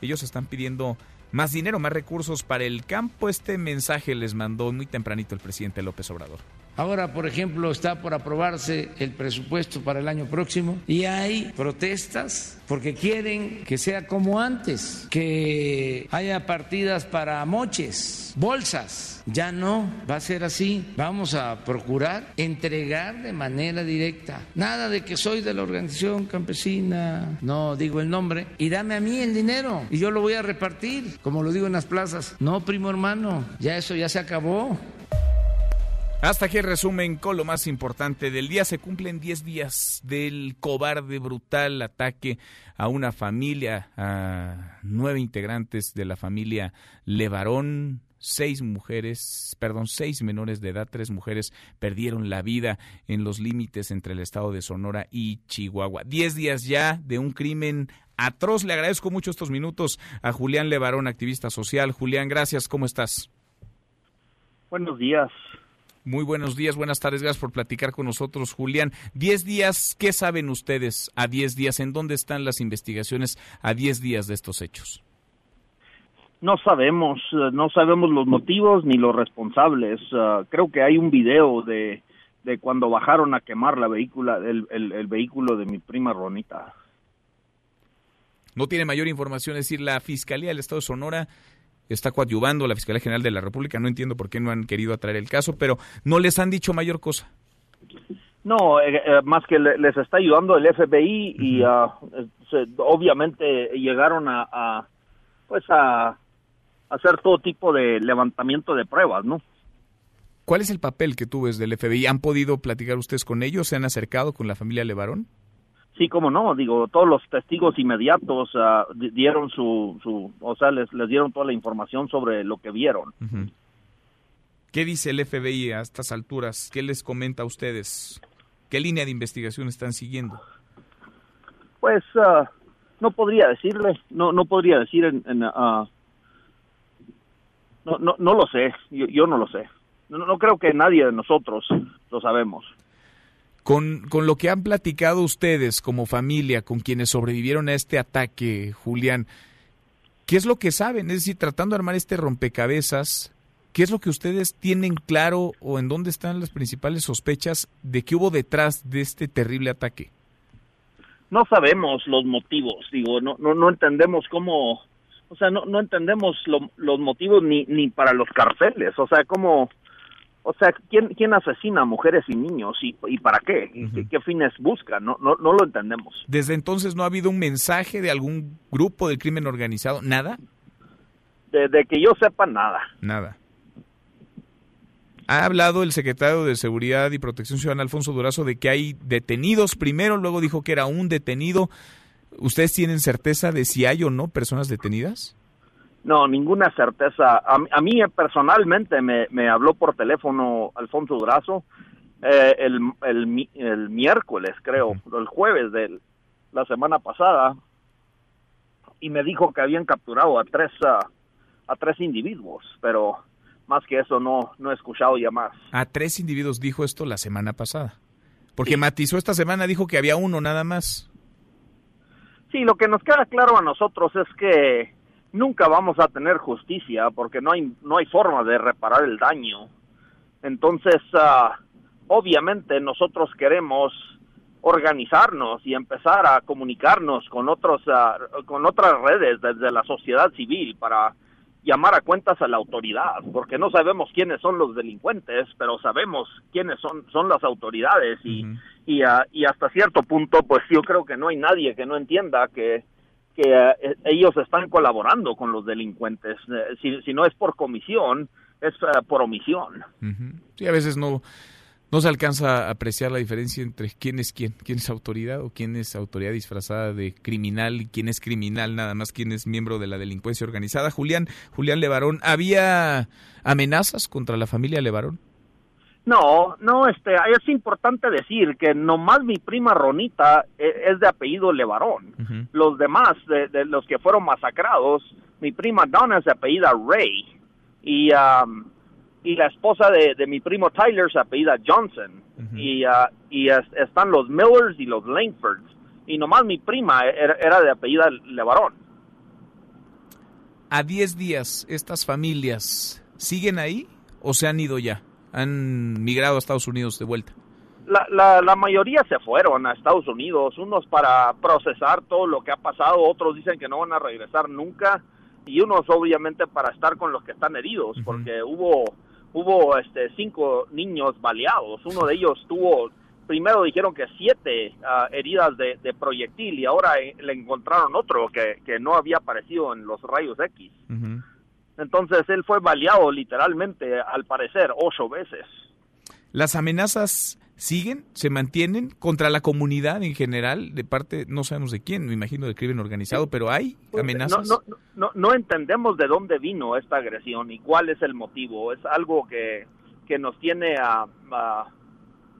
Ellos están pidiendo más dinero, más recursos para el campo. Este mensaje les mandó muy tempranito el presidente López Obrador. Ahora, por ejemplo, está por aprobarse el presupuesto para el año próximo y hay protestas porque quieren que sea como antes, que haya partidas para moches, bolsas. Ya no va a ser así. Vamos a procurar entregar de manera directa. Nada de que soy de la organización campesina, no digo el nombre, y dame a mí el dinero y yo lo voy a repartir, como lo digo en las plazas. No, primo hermano, ya eso ya se acabó. Hasta aquí resumen con lo más importante del día. Se cumplen 10 días del cobarde, brutal ataque a una familia, a nueve integrantes de la familia Levarón. Seis mujeres, perdón, seis menores de edad, tres mujeres perdieron la vida en los límites entre el estado de Sonora y Chihuahua. Diez días ya de un crimen atroz. Le agradezco mucho estos minutos a Julián Levarón, activista social. Julián, gracias. ¿Cómo estás? Buenos días. Muy buenos días, buenas tardes, gracias por platicar con nosotros, Julián. Diez días, ¿qué saben ustedes a diez días? ¿En dónde están las investigaciones a diez días de estos hechos? No sabemos, eh, no sabemos los motivos ni los responsables. Uh, creo que hay un video de, de cuando bajaron a quemar la vehícula, el, el, el vehículo de mi prima Ronita. No tiene mayor información, es decir, la Fiscalía del Estado de Sonora está coadyuvando la Fiscalía General de la República. No entiendo por qué no han querido atraer el caso, pero no les han dicho mayor cosa. No, eh, eh, más que le, les está ayudando el FBI y uh, se, obviamente llegaron a, a pues a, hacer todo tipo de levantamiento de pruebas, ¿no? ¿Cuál es el papel que tú ves del FBI? ¿Han podido platicar ustedes con ellos? ¿Se han acercado con la familia Levarón? Sí, cómo no, digo, todos los testigos inmediatos uh, dieron su, su, o sea, les, les dieron toda la información sobre lo que vieron. Uh -huh. ¿Qué dice el FBI a estas alturas? ¿Qué les comenta a ustedes? ¿Qué línea de investigación están siguiendo? Pues uh, no podría decirle, no no podría decir en, en uh, no, no no lo sé, yo, yo no lo sé. No, no creo que nadie de nosotros lo sabemos. Con, con, lo que han platicado ustedes como familia, con quienes sobrevivieron a este ataque, Julián, ¿qué es lo que saben? Es decir, tratando de armar este rompecabezas, ¿qué es lo que ustedes tienen claro o en dónde están las principales sospechas de que hubo detrás de este terrible ataque? No sabemos los motivos, digo, no, no, no entendemos cómo, o sea, no, no entendemos lo, los motivos ni, ni para los carceles, o sea, cómo o sea, ¿quién, quién asesina a mujeres y niños y, y para qué? ¿Y qué, qué fines busca? No, no, no lo entendemos. Desde entonces no ha habido un mensaje de algún grupo del crimen organizado, nada. de que yo sepa nada. Nada. Ha hablado el secretario de Seguridad y Protección Ciudadana, Alfonso Durazo, de que hay detenidos primero, luego dijo que era un detenido. ¿Ustedes tienen certeza de si hay o no personas detenidas? No, ninguna certeza. A, a mí personalmente me, me, habló por teléfono Alfonso Durazo eh, el, el, el, miércoles, creo, el jueves de la semana pasada, y me dijo que habían capturado a tres, a tres individuos, pero más que eso no, no he escuchado ya más. A tres individuos dijo esto la semana pasada. Porque matizó esta semana, dijo que había uno nada más. Sí, lo que nos queda claro a nosotros es que nunca vamos a tener justicia porque no hay, no hay forma de reparar el daño. Entonces, uh, obviamente nosotros queremos organizarnos y empezar a comunicarnos con otros uh, con otras redes desde la sociedad civil para llamar a cuentas a la autoridad, porque no sabemos quiénes son los delincuentes, pero sabemos quiénes son, son las autoridades y, y, uh, y, hasta cierto punto, pues yo creo que no hay nadie que no entienda que, que uh, ellos están colaborando con los delincuentes. Uh, si, no es por comisión, es por omisión. Sí, a veces no no se alcanza a apreciar la diferencia entre quién es quién, quién es autoridad o quién es autoridad disfrazada de criminal y quién es criminal, nada más quién es miembro de la delincuencia organizada. Julián, Julián Levarón, ¿había amenazas contra la familia Levarón? No, no, este, es importante decir que nomás mi prima Ronita es de apellido Levarón. Uh -huh. Los demás, de, de, los que fueron masacrados, mi prima Donna es de apellida Ray. Y um, y la esposa de, de, mi primo Tyler se apellida Johnson uh -huh. y, uh, y es, están los Millers y los Langfords y nomás mi prima era, era de apellida Levarón. A 10 días, ¿estas familias siguen ahí o se han ido ya? ¿Han migrado a Estados Unidos de vuelta? La, la, la mayoría se fueron a Estados Unidos, unos para procesar todo lo que ha pasado, otros dicen que no van a regresar nunca y unos obviamente para estar con los que están heridos, uh -huh. porque hubo hubo este cinco niños baleados, uno de ellos tuvo primero dijeron que siete uh, heridas de, de, proyectil y ahora eh, le encontraron otro que, que, no había aparecido en los rayos X. Uh -huh. Entonces él fue baleado literalmente, al parecer, ocho veces. ¿Las amenazas siguen, se mantienen contra la comunidad en general, de parte, no sabemos de quién, me imagino del crimen organizado, pero hay amenazas? No, no, no, no entendemos de dónde vino esta agresión y cuál es el motivo. Es algo que, que nos tiene a, a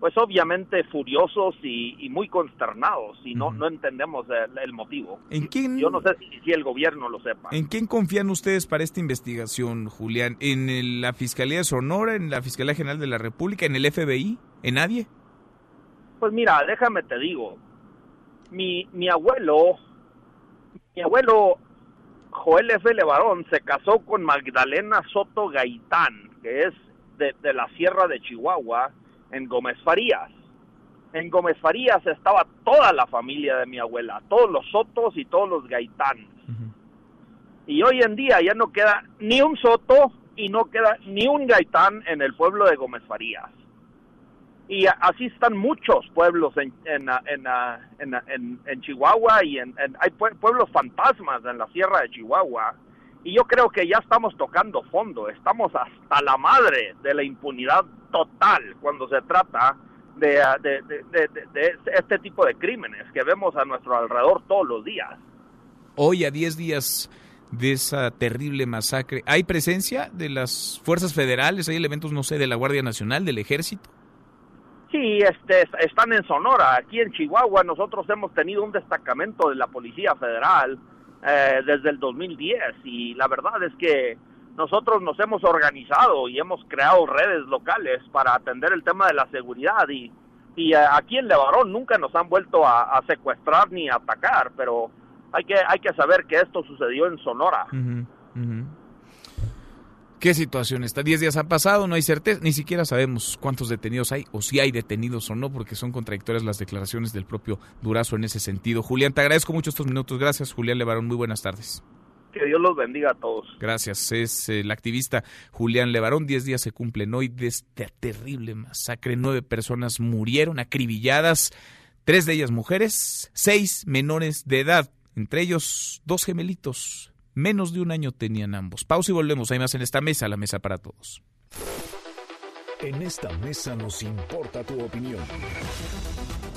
pues obviamente furiosos y, y, muy consternados y no, uh -huh. no entendemos el, el, motivo. ¿En quién, Yo no sé si, si, el gobierno lo sepa. ¿En quién confían ustedes para esta investigación, Julián? ¿En el, la Fiscalía de Sonora, en la Fiscalía General de la República, en el FBI? ¿En nadie? Pues mira, déjame te digo, mi, mi abuelo, mi abuelo Joel F. Levarón se casó con Magdalena Soto Gaitán, que es de, de la Sierra de Chihuahua, en Gómez Farías. En Gómez Farías estaba toda la familia de mi abuela, todos los Sotos y todos los Gaitán. Uh -huh. Y hoy en día ya no queda ni un Soto y no queda ni un Gaitán en el pueblo de Gómez Farías. Y así están muchos pueblos en, en, en, en, en Chihuahua y hay pueblos fantasmas en la sierra de Chihuahua. Y yo creo que ya estamos tocando fondo, estamos hasta la madre de la impunidad total cuando se trata de, de, de, de, este tipo de crímenes que vemos a nuestro alrededor todos los días. Hoy, a 10 días de esa terrible masacre, ¿hay presencia de las fuerzas federales? ¿Hay elementos, no sé, de la Guardia Nacional, del Ejército? Sí, este, están en Sonora. Aquí en Chihuahua nosotros hemos tenido un destacamento de la Policía Federal eh, desde el 2010 y la verdad es que nosotros nos hemos organizado y hemos creado redes locales para atender el tema de la seguridad y, y aquí en Levarón nunca nos han vuelto a, secuestrar ni atacar, pero hay que, hay que saber que esto sucedió en Sonora. ¿Qué situación está? Diez días han pasado, no hay certeza, ni siquiera sabemos cuántos detenidos hay o si hay detenidos o no, porque son contradictorias las declaraciones del propio Durazo en ese sentido. Julián, te agradezco mucho estos minutos. Gracias, Julián Levarón. Muy buenas tardes. Que Dios los bendiga a todos. Gracias. Es el activista Julián Levarón. Diez días se cumplen hoy de esta terrible masacre. Nueve personas murieron acribilladas, tres de ellas mujeres, seis menores de edad, entre ellos dos gemelitos Menos de un año tenían ambos. Pausa y volvemos. Hay más en esta mesa, la mesa para todos. En esta mesa nos importa tu opinión.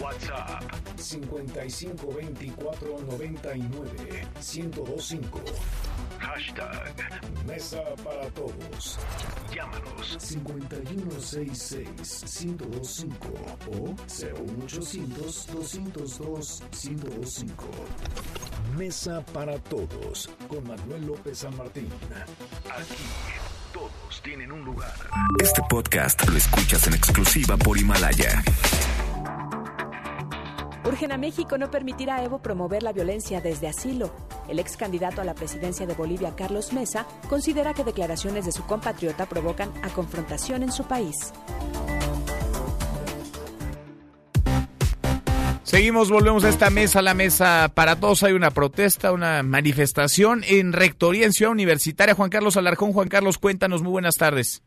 WhatsApp 5524 99 1025. Hashtag Mesa para Todos. Llámanos 5166 1025 o 01800 202 1025. Mesa para Todos con Manuel López San Martín. Aquí todos tienen un lugar. Este podcast lo escuchas en exclusiva por Himalaya. Urgen a México no permitirá a Evo promover la violencia desde asilo. El ex candidato a la presidencia de Bolivia, Carlos Mesa, considera que declaraciones de su compatriota provocan a confrontación en su país. Seguimos, volvemos a esta mesa, la mesa para todos. Hay una protesta, una manifestación en Rectoría en Ciudad Universitaria. Juan Carlos Alarcón, Juan Carlos, cuéntanos, muy buenas tardes.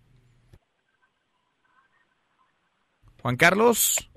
Juan Carlos.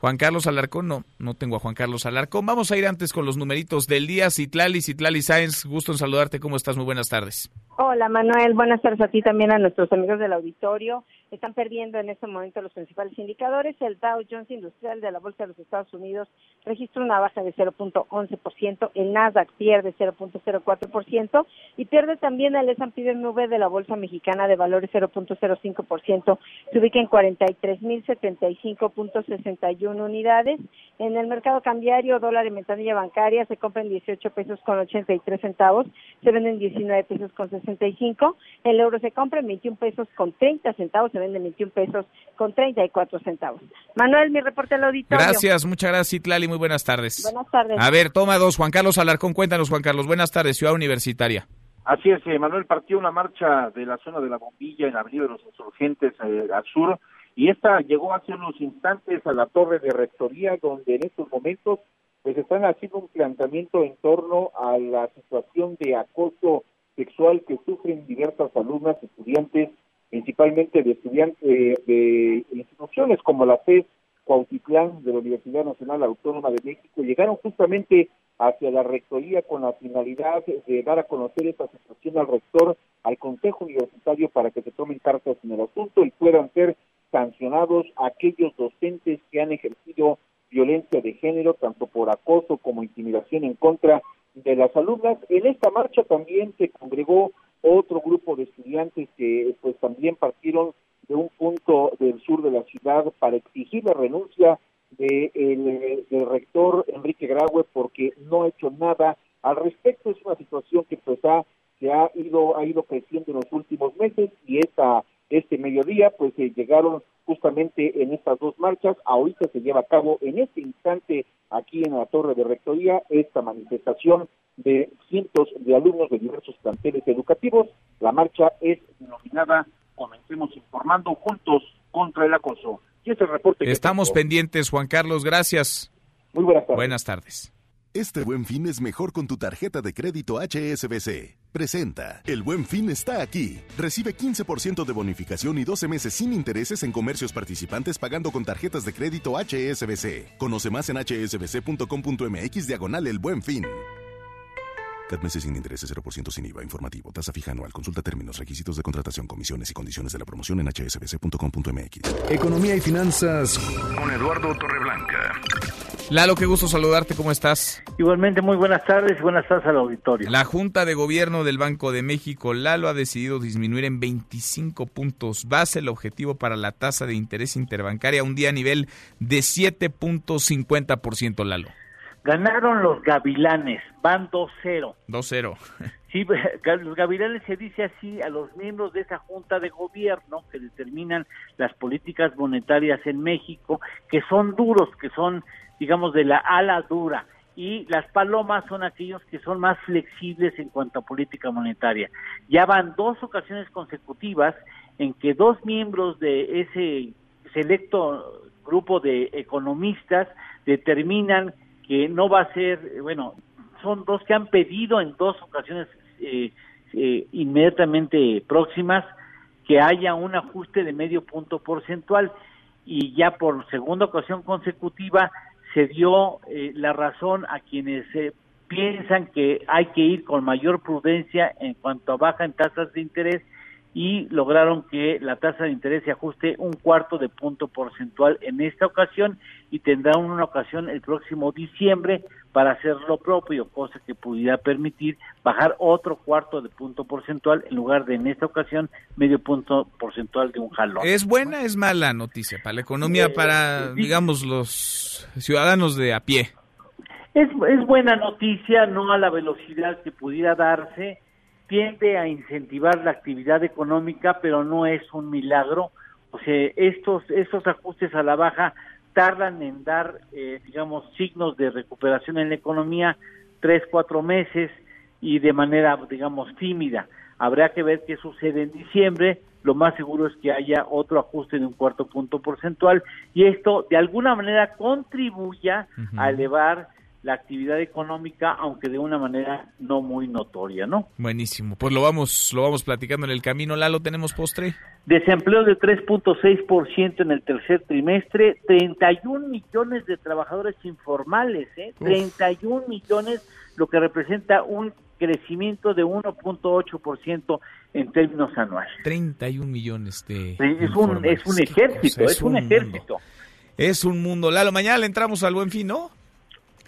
Juan Carlos Alarcón, no, no tengo a Juan Carlos Alarcón. Vamos a ir antes con los numeritos del día. Citlali, Citlali Sáenz, gusto en saludarte. ¿Cómo estás? Muy buenas tardes. Hola Manuel, buenas tardes a ti también a nuestros amigos del auditorio. Están perdiendo en este momento los principales indicadores. El Dow Jones Industrial de la Bolsa de los Estados Unidos registra una baja de 0.11%, el Nasdaq pierde 0.04% y pierde también el S&P nube de la Bolsa Mexicana de Valores 0.05%, se ubica en 43.075.61 unidades. En el mercado cambiario, dólar en ventanilla bancaria se compra en 18 pesos con 83 centavos, se vende en 19 pesos con 65, el euro se compra en 21 pesos con 30 centavos, se vende en 21 pesos con 34 centavos. Manuel, mi reporte al auditorio. Gracias, muchas gracias, Citlali. Muy buenas tardes. Buenas tardes. A ver, toma dos. Juan Carlos Alarcón, cuéntanos, Juan Carlos. Buenas tardes, Ciudad Universitaria. Así es, eh, Manuel partió una marcha de la zona de la bombilla en la Avenida de los Insurgentes eh, al sur y esta llegó hace unos instantes a la torre de rectoría donde en estos momentos pues están haciendo un planteamiento en torno a la situación de acoso sexual que sufren diversas alumnas, estudiantes, principalmente de estudiantes eh, de instituciones como la FES, Cuautitlán de la Universidad Nacional Autónoma de México, llegaron justamente hacia la rectoría con la finalidad de dar a conocer esta situación al rector, al Consejo Universitario para que se tomen cartas en el asunto y puedan ser sancionados aquellos docentes que han ejercido violencia de género, tanto por acoso como intimidación en contra de las alumnas. En esta marcha también se congregó otro grupo de estudiantes que pues también partieron de un punto del sur de la ciudad para exigir la renuncia de el, del rector Enrique Graue porque no ha hecho nada al respecto. Es una situación que pues ha, se ha ido, ha ido creciendo en los últimos meses y esta, este mediodía pues se llegaron justamente en estas dos marchas. Ahorita se lleva a cabo en este instante aquí en la Torre de Rectoría esta manifestación de cientos de alumnos de diversos planteles educativos. La marcha es denominada Comencemos informando juntos contra el acoso. Y este reporte Estamos pendientes, Juan Carlos, gracias. Muy buenas tardes. Buenas tardes. Este buen fin es mejor con tu tarjeta de crédito HSBC. Presenta. El buen fin está aquí. Recibe 15% de bonificación y 12 meses sin intereses en comercios participantes pagando con tarjetas de crédito HSBC. Conoce más en hsbc.com.mx diagonal el buen fin. CAT meses sin intereses 0% sin IVA. Informativo. Tasa fija anual. Consulta términos, requisitos de contratación, comisiones y condiciones de la promoción en hsbc.com.mx. Economía y finanzas con Eduardo Torreblanca. Lalo, qué gusto saludarte. ¿Cómo estás? Igualmente, muy buenas tardes y buenas tardes al auditorio. La Junta de Gobierno del Banco de México, Lalo, ha decidido disminuir en 25 puntos base el objetivo para la tasa de interés interbancaria un día a nivel de 7.50%, Lalo. Ganaron los gavilanes, van 2-0. 2-0. Sí, los gavilanes se dice así a los miembros de esa junta de gobierno que determinan las políticas monetarias en México, que son duros, que son, digamos, de la ala dura. Y las palomas son aquellos que son más flexibles en cuanto a política monetaria. Ya van dos ocasiones consecutivas en que dos miembros de ese selecto grupo de economistas determinan que no va a ser, bueno, son dos que han pedido en dos ocasiones eh, eh, inmediatamente próximas que haya un ajuste de medio punto porcentual. Y ya por segunda ocasión consecutiva se dio eh, la razón a quienes piensan que hay que ir con mayor prudencia en cuanto a baja en tasas de interés y lograron que la tasa de interés se ajuste un cuarto de punto porcentual en esta ocasión y tendrán una ocasión el próximo diciembre para hacer lo propio, cosa que pudiera permitir bajar otro cuarto de punto porcentual en lugar de en esta ocasión medio punto porcentual de un jalón. ¿Es buena es mala noticia para la economía, Eh, para, digamos, los ciudadanos de a pie? Es, es buena noticia, no a la velocidad que pudiera darse, tiende a incentivar la actividad económica, pero no es un milagro. O sea, estos, estos ajustes a la baja tardan en dar, eh, digamos, signos de recuperación en la economía tres, cuatro meses y de manera, digamos, tímida. Habrá que ver qué sucede en diciembre. Lo más seguro es que haya otro ajuste de un cuarto punto porcentual y esto de alguna manera contribuya a elevar la actividad económica, aunque de una manera no muy notoria, ¿no? Buenísimo. Pues lo vamos, lo vamos platicando en el camino. Lalo, ¿tenemos postre? Desempleo de 3.6% en el tercer trimestre, 31 millones de trabajadores informales, ¿eh? 31 millones, lo que representa un crecimiento de 1.8% en términos anuales. 31 millones de. Es un, es un ejército, es, un, ejército. Es un mundo. Lalo, mañana le entramos al buen fin, ¿no?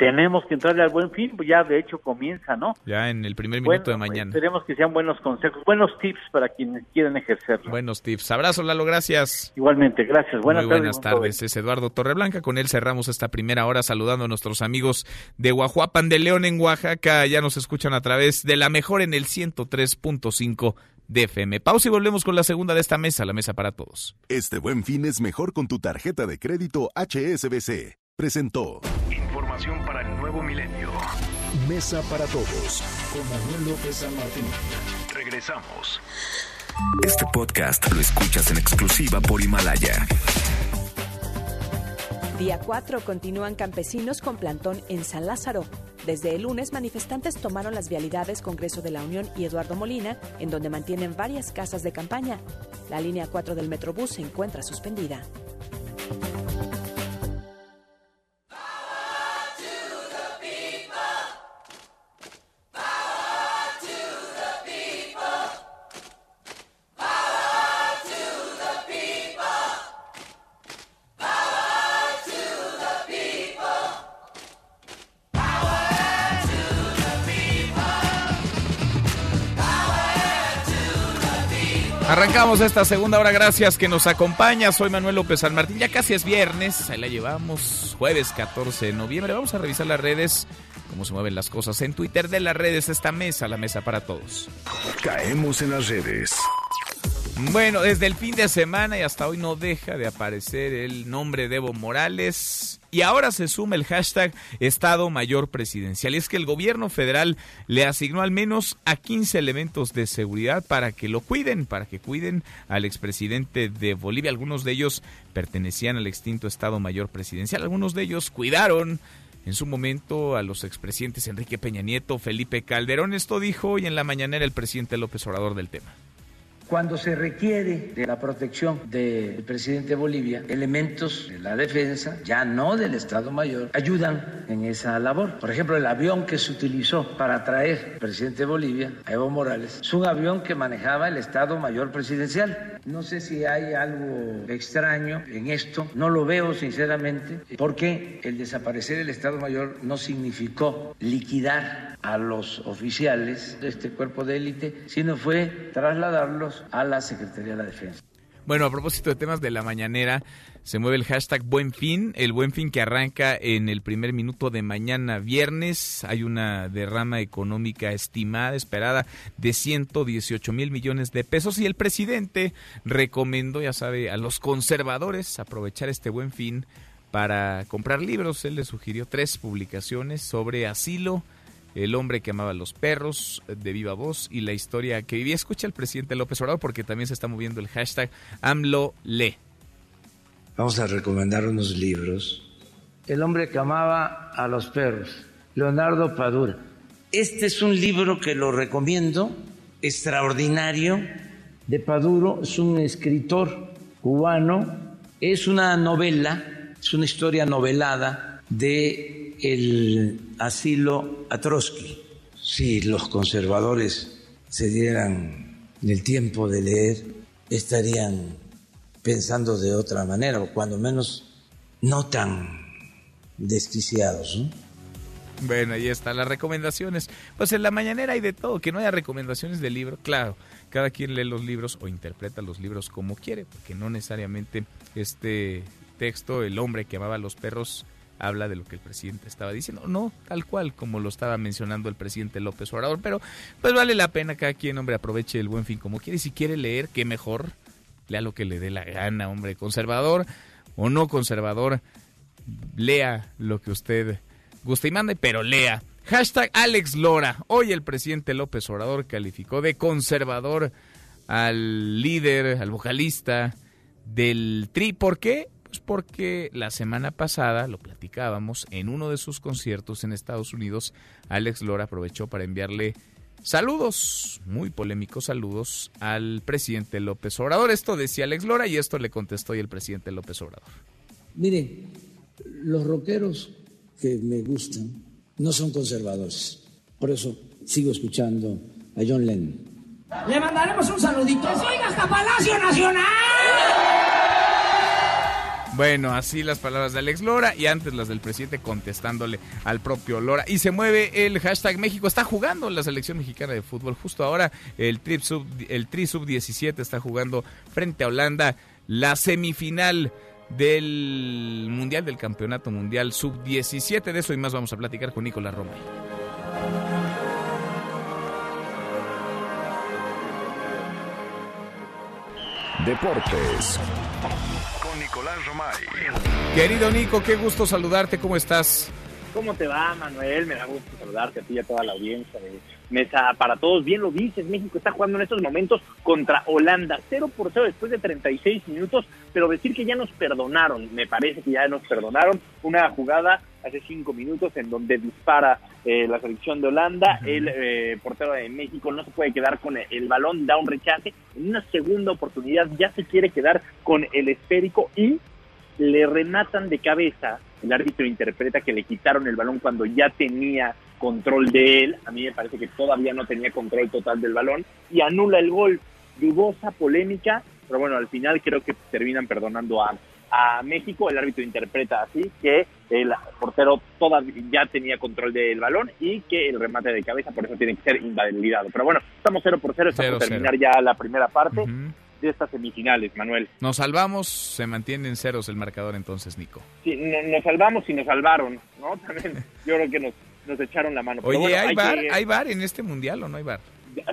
Tenemos que entrarle al buen fin, pues ya de hecho comienza, ¿no? Ya en el primer minuto Bueno, de mañana. Esperemos que sean buenos consejos, buenos tips para quienes quieran ejercerlo. Buenos tips. Abrazo, Lalo, gracias. Igualmente, gracias. Buenas Muy buenas tardes. Es Eduardo Torreblanca. Con él cerramos esta primera hora saludando a nuestros amigos de Guajuapan de León en Oaxaca. Ya nos escuchan a través de la mejor en el 103.5 de FM. Pausa y volvemos con la segunda de esta mesa, la mesa para todos. Este buen fin es mejor con tu tarjeta de crédito HSBC. Presentó. Información para el nuevo milenio. Mesa para todos con Manuel López San Martín. Regresamos. Este podcast lo escuchas en exclusiva por Himalaya. Día 4 continúan campesinos con plantón en San Lázaro. Desde el lunes, manifestantes tomaron las vialidades Congreso de la Unión y Eduardo Molina, en donde mantienen varias casas de campaña. La línea 4 del Metrobús se encuentra suspendida. Arrancamos esta segunda hora, gracias que nos acompaña. Soy Manuel López San Martín. Ya casi es viernes, ahí la llevamos, jueves 14 de noviembre. Vamos a revisar las redes, cómo se mueven las cosas en Twitter de las redes, esta mesa, la mesa para todos. Caemos en las redes. Bueno, desde el fin de semana y hasta hoy no deja de aparecer el nombre de Evo Morales. Y ahora se suma el hashtag Estado Mayor Presidencial. Y es que el gobierno federal le asignó al menos a 15 elementos de seguridad para que lo cuiden, para que cuiden al expresidente de Bolivia. Algunos de ellos pertenecían al extinto Estado Mayor Presidencial. Algunos de ellos cuidaron en su momento a los expresidentes Enrique Peña Nieto, Felipe Calderón. Esto dijo hoy en la mañanera el presidente López Obrador del tema. Cuando se requiere de la protección del presidente de Bolivia, elementos de la defensa, ya no del Estado Mayor, ayudan en esa labor. Por ejemplo, el avión que se utilizó para traer al presidente de Bolivia, a Evo Morales, es un avión que manejaba el Estado Mayor Presidencial. No sé si hay algo extraño en esto, no lo veo sinceramente, porque el desaparecer el Estado Mayor no significó liquidar a los oficiales de este cuerpo de élite, sino fue trasladarlos a la Secretaría de la Defensa. Bueno, a propósito de temas de la mañanera, se mueve el hashtag Buen Fin, el Buen Fin que arranca en el primer minuto de mañana viernes. Hay una derrama económica estimada, esperada, de 118 mil millones de pesos y el presidente recomendó, ya sabe, a los conservadores aprovechar este Buen Fin para comprar libros. Él le sugirió tres publicaciones sobre asilo, el hombre que amaba a los perros de viva voz y la historia que vivía. Escucha al presidente López Obrador porque también se está moviendo el hashtag AMLO le. Vamos a recomendar unos libros. El hombre que amaba a los perros, Leonardo Padura. Este es un libro que lo recomiendo, extraordinario, de Paduro. Es un escritor cubano. Es una novela, es una historia novelada de el asilo a Trotsky. Si los conservadores se dieran el tiempo de leer, estarían pensando de otra manera, o cuando menos no tan desquiciados. ¿no? Bueno, ahí están las recomendaciones. Pues en la mañanera hay de todo, que no haya recomendaciones de libro, claro. Cada quien lee los libros o interpreta los libros como quiere, porque no necesariamente este texto, el hombre que amaba a los perros, habla de lo que el presidente estaba diciendo. No, tal cual como lo estaba mencionando el presidente López Obrador, pero pues vale la pena cada quien, hombre, aproveche el buen fin como quiere. Si quiere leer, qué mejor, lea lo que le dé la gana, hombre, conservador o no conservador, lea lo que usted guste y mande, pero lea. Hashtag Alex Lora. Hoy el presidente López Obrador calificó de conservador al líder, al vocalista del Tri. ¿Por qué? Pues porque la semana pasada, lo platicábamos, en uno de sus conciertos en Estados Unidos, Alex Lora aprovechó para enviarle saludos, muy polémicos saludos, al presidente López Obrador. Esto decía Alex Lora y esto le contestó y el presidente López Obrador. Miren, los rockeros que me gustan no son conservadores. Por eso sigo escuchando a John Lennon. Le mandaremos un saludito. ¡Oiga hasta Palacio Nacional! Bueno, así las palabras de Alex Lora y antes las del presidente contestándole al propio Lora. Y se mueve el hashtag México. Está jugando la selección mexicana de fútbol. Justo ahora el Tri Sub, el tri sub 17 está jugando frente a Holanda la semifinal del Mundial del Campeonato Mundial Sub-17. De eso y más vamos a platicar con Nicolás Romay. Deportes con Nicolás Romay. Querido Nico, qué gusto saludarte. ¿Cómo estás? ¿Cómo te va, Manuel? Me da gusto saludarte a ti y a toda la audiencia de Mesa para Todos. Bien lo dices, México está jugando en estos momentos contra Holanda. 0 por 0 después de 36 minutos, pero decir que ya nos perdonaron, me parece que ya nos perdonaron. Una jugada hace 5 minutos en donde dispara eh, la selección de Holanda. El eh, portero de México no se puede quedar con el balón, da un rechace. En una segunda oportunidad ya se quiere quedar con el esférico y le rematan de cabeza. El árbitro interpreta que le quitaron el balón cuando ya tenía control de él. A mí me parece que todavía no tenía control total del balón y anula el gol. Dudosa, polémica, pero bueno, al final creo que terminan perdonando a, a México. El árbitro interpreta así que el portero todavía ya tenía control del balón y que el remate de cabeza por eso tiene que ser invalidado. Pero bueno, estamos 0 por 0, estamos por terminar ya la primera parte de estas semifinales, Manuel. Nos salvamos, se mantiene en ceros el marcador entonces, Nico. Sí, no, nos salvamos y nos salvaron, ¿no? También yo creo que nos, nos echaron la mano. Oye, Pero bueno, ¿hay, hay bar, que- ¿hay bar en este mundial o no hay bar?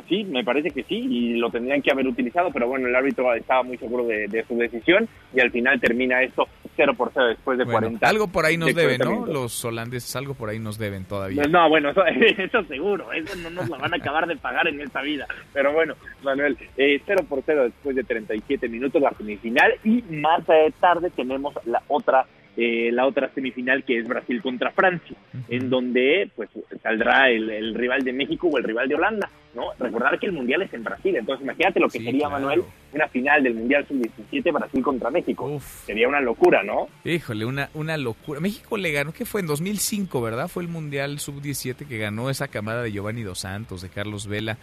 Sí, me parece que sí, y lo tendrían que haber utilizado, pero bueno, el árbitro estaba muy seguro de, de su decisión y al final termina esto 0 por 0 después de Bueno, 40. algo por ahí nos de deben, ¿no? 40 minutos. Los holandeses, algo por ahí nos deben todavía. No, bueno, eso, eso seguro, eso no nos la van a acabar de pagar en esta vida. Pero bueno, Manuel, eh, 0 por 0 después de 37 minutos la semifinal y más tarde tenemos la otra eh, la otra semifinal que es Brasil contra Francia, en donde pues saldrá el, el rival de México o el rival de Holanda, ¿no? Recordar que el Mundial es en Brasil, entonces imagínate lo que Sí, sería, claro. Manuel, una final del Mundial Sub-17 Brasil contra México. Sería una locura, ¿no? Híjole, una, una locura. México le ganó, que fue en 2005, ¿verdad? Fue el Mundial Sub-17 que ganó esa camada de Giovanni Dos Santos, de Carlos Vela.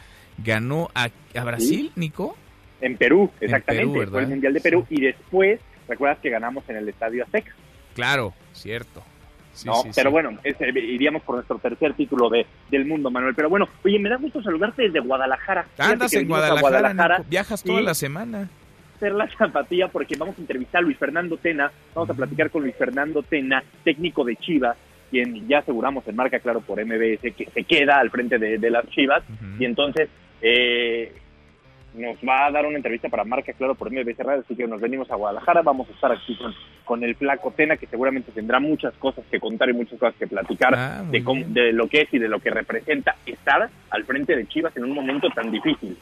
Ganó a, a Brasil, Nico. En Perú, exactamente, Perú, ¿verdad? fue el Mundial de Perú y después, ¿recuerdas que ganamos en el Estadio Azteca? Claro, cierto. Sí, ¿no? sí, Pero sí. bueno, ese, iríamos por nuestro tercer título de, del mundo, Manuel. Pero bueno, oye, me da gusto saludarte desde Guadalajara. Andas en Guadalajara, Nico. Viajas toda la semana. hacer la zapatilla porque vamos a entrevistar a Luis Fernando Tena. Vamos a platicar con Luis Fernando Tena, técnico de Chivas, quien ya aseguramos en marca, claro, por MBS, que se queda al frente de, de las Chivas. Y entonces eh, nos va a dar una entrevista para marca, claro, por MBS Radio. Así que nos venimos a Guadalajara. Vamos a estar aquí con, con el Flaco Tena, que seguramente tendrá muchas cosas que contar y muchas cosas que platicar Ah, de, cómo- de lo que es y de lo que representa estar al frente de Chivas en un momento tan difícil.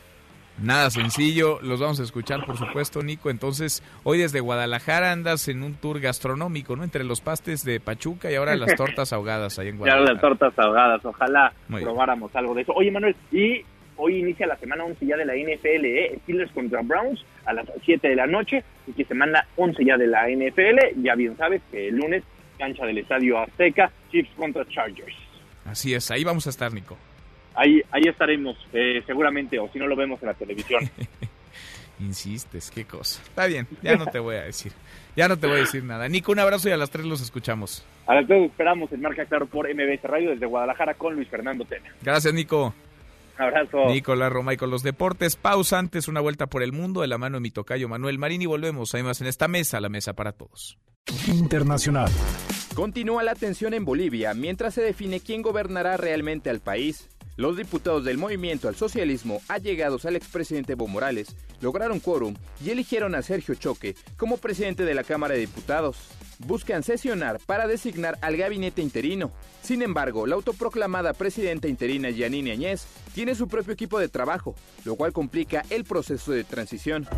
Nada sencillo, los vamos a escuchar, por supuesto, Nico. Entonces, hoy desde Guadalajara andas en un tour gastronómico, ¿no? Entre los pastes de Pachuca y ahora las tortas ahogadas ahí en Ya Guadalajara. las tortas ahogadas, ojalá probáramos algo de eso. Oye, Manuel, y hoy inicia la semana 11 ya de la NFL, ¿eh? Steelers contra Browns a las 7 de la noche, y que semana 11 ya de la NFL, ya bien sabes que el lunes cancha del Estadio Azteca, Chiefs contra Chargers. Así es, ahí vamos a estar, Nico. Ahí, ahí estaremos, eh, seguramente, o si no lo vemos en la televisión. Insistes, qué cosa. Está bien, ya no te voy a decir. Ya no te voy a decir nada. Nico, un abrazo y a las tres los escuchamos. A las tres esperamos en Marca Claro por MBS Radio desde Guadalajara con Luis Fernando Tena. Gracias, Nico. Abrazo. Nicolás Roma y con los deportes. Pausa antes, una vuelta por el mundo de la mano de mi tocayo Manuel Marín y volvemos. Además, en esta mesa, la mesa para todos. Internacional. Continúa la tensión en Bolivia mientras se define quién gobernará realmente al país. Los diputados del Movimiento al Socialismo, allegados al expresidente Evo Morales, lograron quórum y eligieron a Sergio Choque como presidente de la Cámara de Diputados. Buscan sesionar para designar al gabinete interino. Sin embargo, la autoproclamada presidenta interina Yanine Añez tiene su propio equipo de trabajo, lo cual complica el proceso de transición.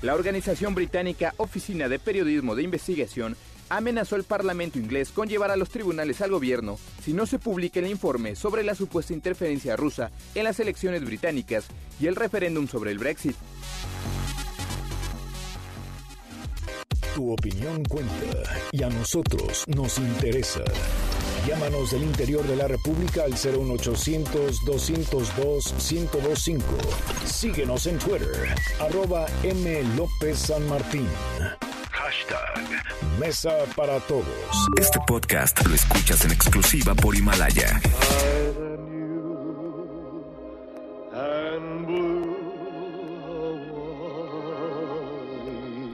La organización británica Oficina de Periodismo de Investigación amenazó al Parlamento inglés con llevar a los tribunales al gobierno si no se publica el informe sobre la supuesta interferencia rusa en las elecciones británicas y el referéndum sobre el Brexit. Tu opinión cuenta y a nosotros nos interesa. Llámanos del interior de la República al 01800-202-1025. Síguenos en Twitter, arroba M. López San Martín. Hashtag Mesa para Todos. Este podcast lo escuchas en exclusiva por Himalaya.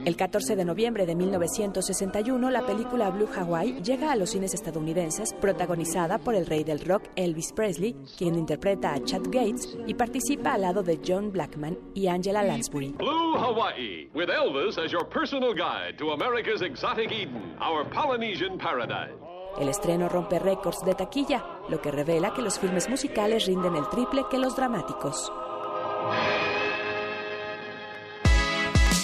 El 14 de noviembre de 1961, la película Blue Hawaii llega a los cines estadounidenses, protagonizada por el rey del rock Elvis Presley, quien interpreta a Chad Gates y participa al lado de John Blackman y Angela Lansbury. Blue Hawaii, with Elvis as your personal guide to America's exotic Eden, our Polynesian paradise. El estreno rompe récords de taquilla, lo que revela que los filmes musicales rinden el triple que los dramáticos.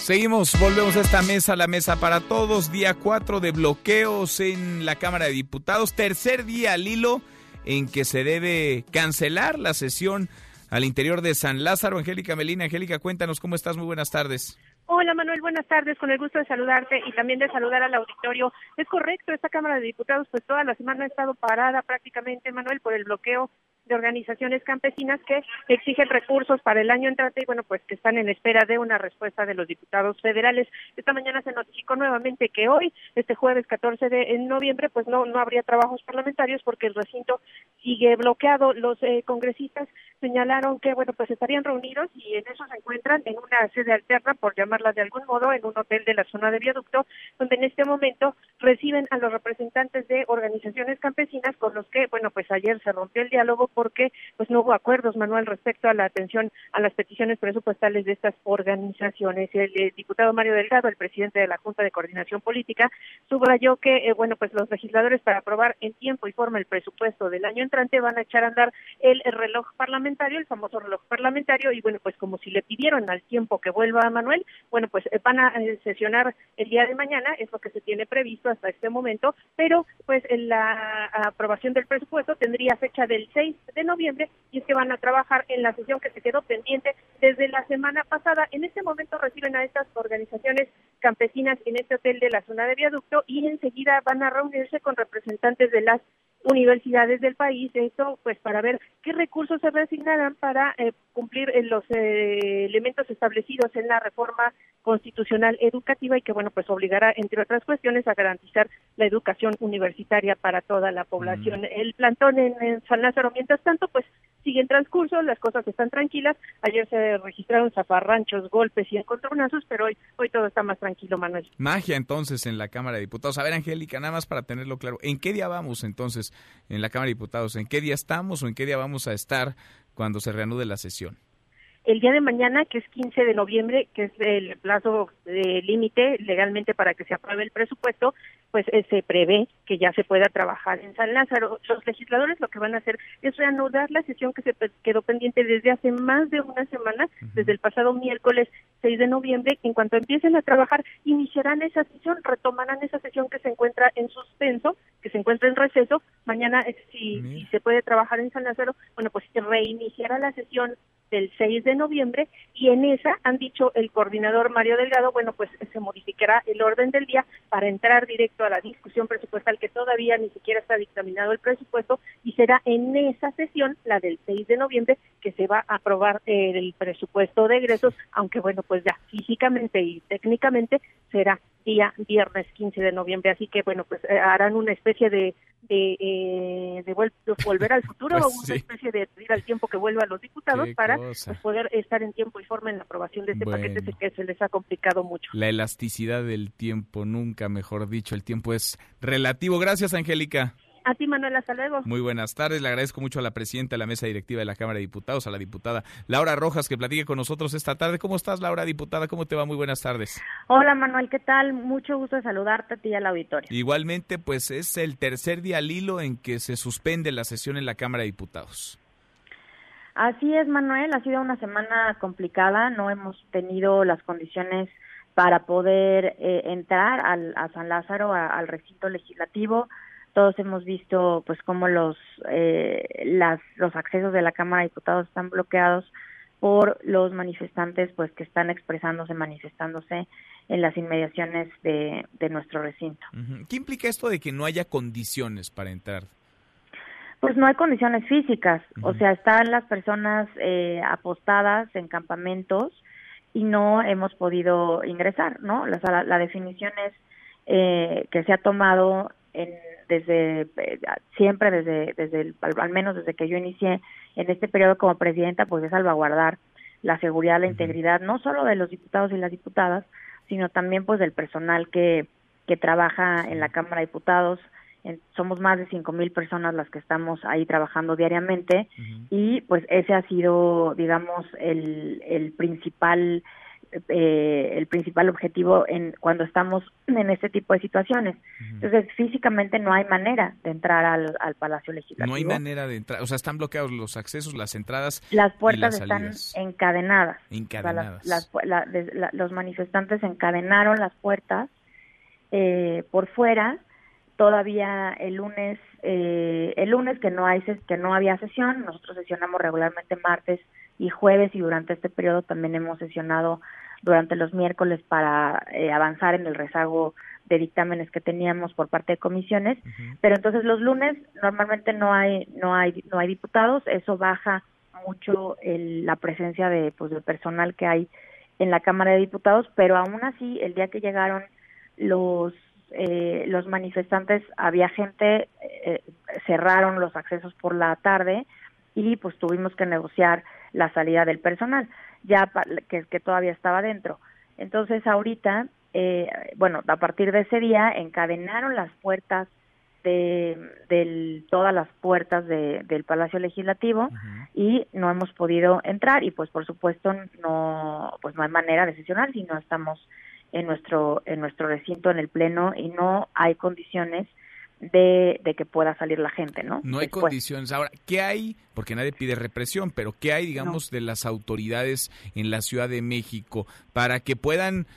Seguimos, volvemos a esta mesa, la mesa para todos, día 4 de bloqueos en la Cámara de Diputados, tercer día al hilo en que se debe cancelar la sesión al interior de San Lázaro. Angélica Melina, Angélica, cuéntanos cómo estás, muy buenas tardes. Hola Manuel, buenas tardes, con el gusto de saludarte y también de saludar al auditorio. Es correcto, esta Cámara de Diputados pues toda la semana ha estado parada prácticamente, Manuel, por el bloqueo de organizaciones campesinas que exigen recursos para el año entrante y bueno, pues que están en espera de una respuesta de los diputados federales. Esta mañana se notificó nuevamente que hoy, este jueves 14 de noviembre, pues no no habría trabajos parlamentarios porque el recinto sigue bloqueado. Los eh, congresistas señalaron que bueno, pues estarían reunidos y en eso se encuentran en una sede alterna, por llamarla de algún modo, en un hotel de la zona de viaducto, donde en este momento reciben a los representantes de organizaciones campesinas con los que, bueno, pues ayer se rompió el diálogo porque pues no hubo acuerdos, Manuel, respecto a la atención a las peticiones presupuestales de estas organizaciones. El, eh, diputado Mario Delgado, el presidente de la Junta de Coordinación Política, subrayó que, eh, bueno, pues los legisladores para aprobar en tiempo y forma el presupuesto del año entrante van a echar a andar el, el reloj parlamentario, el famoso reloj parlamentario, y bueno, pues como si le pidieron al tiempo que vuelva a Manuel, bueno, pues eh, van a eh, sesionar el día de mañana, es lo que se tiene previsto hasta este momento, pero pues la aprobación del presupuesto tendría fecha del 6 de noviembre y es que van a trabajar en la sesión que se quedó pendiente desde la semana pasada. En este momento reciben a estas organizaciones campesinas en este hotel de la zona de viaducto y enseguida van a reunirse con representantes de las universidades del país, esto pues para ver qué recursos se reasignarán para eh, cumplir eh, los eh, elementos establecidos en la reforma constitucional educativa y que bueno pues obligará entre otras cuestiones a garantizar la educación universitaria para toda la población. El plantón en, en San Lázaro, mientras tanto, pues sigue en transcurso, las cosas están tranquilas. Ayer se registraron zafarranchos, golpes y encontronazos, pero hoy, hoy todo está más tranquilo, Manuel. Magia entonces en la Cámara de Diputados. A ver, Angélica, nada más para tenerlo claro, ¿en qué día vamos entonces en la Cámara de Diputados? ¿En qué día estamos o en qué día vamos a estar cuando se reanude la sesión? el día de mañana, que es 15 de noviembre, que es el plazo de límite legalmente para que se apruebe el presupuesto, pues eh, se prevé que ya se pueda trabajar en San Lázaro. Los legisladores lo que van a hacer es reanudar la sesión que se quedó pendiente desde hace más de una semana, desde el pasado miércoles 6 de noviembre. En cuanto empiecen a trabajar, iniciarán esa sesión, retomarán esa sesión que se encuentra en suspenso, que se encuentra en receso. Mañana, eh, si, si se puede trabajar en San Lázaro, bueno, pues se reiniciará la sesión del 6 de noviembre y en esa han dicho el coordinador Mario Delgado, bueno, pues se modificará el orden del día para entrar directo a la discusión presupuestal que todavía ni siquiera está dictaminado el presupuesto y será en esa sesión, la del 6 de noviembre, que se va a aprobar el presupuesto de egresos, aunque bueno, pues ya físicamente y técnicamente será día viernes 15 de noviembre. Así que, bueno, pues eh, harán una especie de, de, eh, de volver al futuro, Pues una sí. especie de pedir al tiempo que vuelva a los diputados Qué para pues, poder estar en tiempo y forma en la aprobación de este paquete que se les ha complicado mucho. La elasticidad del tiempo, nunca mejor dicho, el tiempo es relativo. Gracias, Angélica. A ti, Manuel, hasta luego. Muy buenas tardes. Le agradezco mucho a la presidenta de la mesa directiva de la Cámara de Diputados, a la diputada Laura Rojas, que platique con nosotros esta tarde. ¿Cómo estás, Laura, diputada? ¿Cómo te va? Muy buenas tardes. Hola Manuel, ¿qué tal? Mucho gusto de saludarte a ti y al auditorio. Igualmente, pues es el tercer día al hilo en que se suspende la sesión en la Cámara de Diputados. Así es Manuel, ha sido una semana complicada, no hemos tenido las condiciones para poder eh, entrar al, a San Lázaro, a- al recinto legislativo. Todos hemos visto pues cómo los, eh, las, los accesos de la Cámara de Diputados están bloqueados por los manifestantes pues que están expresándose, manifestándose en las inmediaciones de, de nuestro recinto. ¿Qué implica esto de que no haya condiciones para entrar? Pues no hay condiciones físicas, o sea, están las personas eh, apostadas en campamentos y no hemos podido ingresar, ¿no? La, la, la definición es eh, que se ha tomado en, desde eh, siempre desde desde el- al, al menos desde que yo inicié en este periodo como presidenta, pues es salvaguardar la seguridad, la integridad no solo de los diputados y las diputadas, sino también pues del personal que que trabaja en la Cámara de Diputados. En- somos más de cinco mil personas las que estamos ahí trabajando diariamente y pues ese ha sido, digamos, el, el principal eh, el principal objetivo en cuando estamos en este tipo de situaciones. Entonces, físicamente no hay manera de entrar al, al Palacio Legislativo. No hay manera de entrar, o sea, están bloqueados los accesos, las entradas Las y puertas las están encadenadas. O sea, Encadenadas. las- las la- la- los manifestantes encadenaron las puertas eh, por fuera. Todavía el lunes, eh, el lunes que no hay ses- que no había sesión, nosotros sesionamos regularmente martes y jueves y durante este periodo también hemos sesionado durante los miércoles para eh, avanzar en el rezago de dictámenes que teníamos por parte de comisiones, pero entonces los lunes normalmente no hay no hay no hay diputados, eso baja mucho el- la presencia de pues del personal que hay en la Cámara de Diputados, pero aún así el día que llegaron los eh, los manifestantes había gente eh, cerraron los accesos por la tarde y pues tuvimos que negociar la salida del personal ya que, que todavía estaba dentro. Entonces ahorita eh, bueno a partir de ese día encadenaron las puertas de del, todas las puertas de, del Palacio Legislativo y no hemos podido entrar. Y pues por supuesto no pues no hay manera de sesionar si no estamos en nuestro en nuestro recinto en el pleno y no hay condiciones de, de que pueda salir la gente, ¿no? No hay Después. condiciones. Ahora, ¿qué hay? Porque nadie pide represión, pero ¿qué hay, digamos, de las autoridades en la Ciudad de México para que puedan,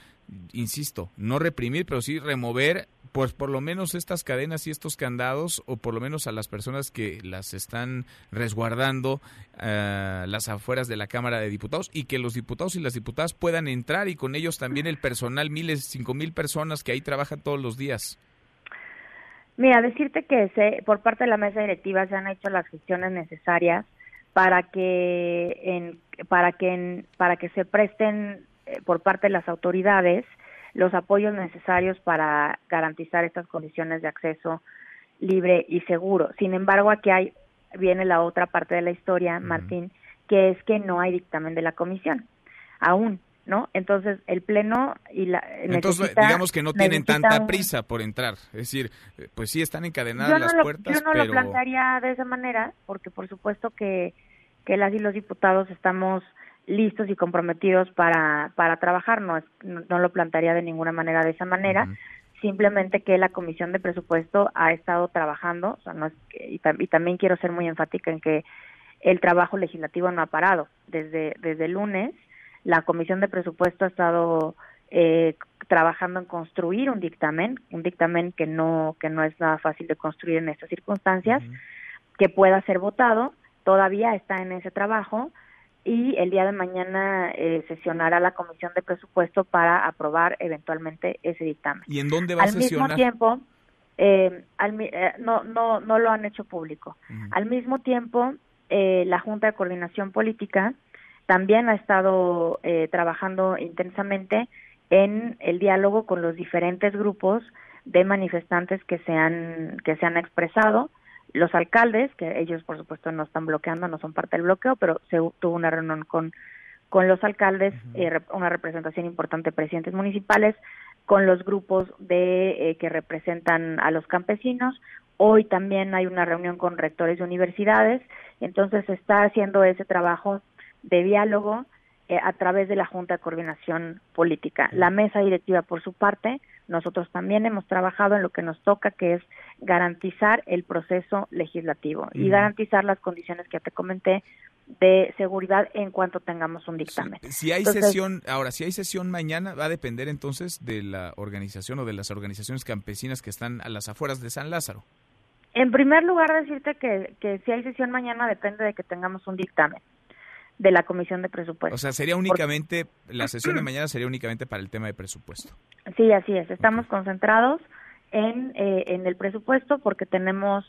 insisto, no reprimir, pero sí remover, pues por lo menos estas cadenas y estos candados, o por lo menos a las personas que las están resguardando eh, las afueras de la Cámara de Diputados y que los diputados y las diputadas puedan entrar y con ellos también el personal, miles, cinco mil personas que ahí trabajan todos los días? Mira, decirte que se, por parte de la mesa directiva se han hecho las gestiones necesarias para que en, para que en- para que se presten eh, por parte de las autoridades los apoyos necesarios para garantizar estas condiciones de acceso libre y seguro. Sin embargo, aquí hay viene la otra parte de la historia, Martín, que es que no hay dictamen de la comisión aún, ¿no? Entonces, el pleno y la Entonces, necesita- digamos que no tienen tanta prisa por entrar. Es decir, eh, pues sí están encadenadas no las lo, puertas, yo no pero lo plantearía de esa manera, porque por supuesto que, que las y los diputados estamos listos y comprometidos para, para trabajar, no, es, no, no lo plantearía de ninguna manera de esa manera, simplemente que la Comisión de Presupuesto ha estado trabajando, o sea, no es que- y, tam- y también quiero ser muy enfática en que el trabajo legislativo no ha parado. Desde, desde el lunes, la Comisión de Presupuesto ha estado eh, trabajando en construir un dictamen, un dictamen que no, que no es nada fácil de construir en estas circunstancias, que pueda ser votado, todavía está en ese trabajo, y el día de mañana eh, sesionará la Comisión de Presupuesto para aprobar eventualmente ese dictamen. ¿Y en dónde va a sesionar? Al mismo tiempo, eh, al, eh, no, no, no lo han hecho público. Al mismo tiempo, eh, la Junta de Coordinación Política también ha estado eh, trabajando intensamente en el diálogo con los diferentes grupos de manifestantes que se han que se han expresado. Los alcaldes que ellos por supuesto no están bloqueando no son parte del bloqueo pero se tuvo una reunión con con los alcaldes eh, una representación importante de presidentes municipales con los grupos de eh, que representan a los campesinos. Hoy también hay una reunión con rectores de universidades. Entonces se está haciendo ese trabajo de diálogo eh, a través de la Junta de Coordinación Política. La mesa directiva, por su parte, nosotros también hemos trabajado en lo que nos toca, que es garantizar el proceso legislativo y garantizar las condiciones que te comenté de seguridad en cuanto tengamos un dictamen. Si hay sesión, ahora, si hay sesión mañana, va a depender entonces de la organización o de las organizaciones campesinas que están a las afueras de San Lázaro. En primer lugar, decirte que, que si hay sesión mañana depende de que tengamos un dictamen de la Comisión de Presupuesto. O sea, sería únicamente, la sesión de mañana sería únicamente para el tema de presupuesto. Sí, así es. Estamos concentrados en, eh, en el presupuesto porque tenemos,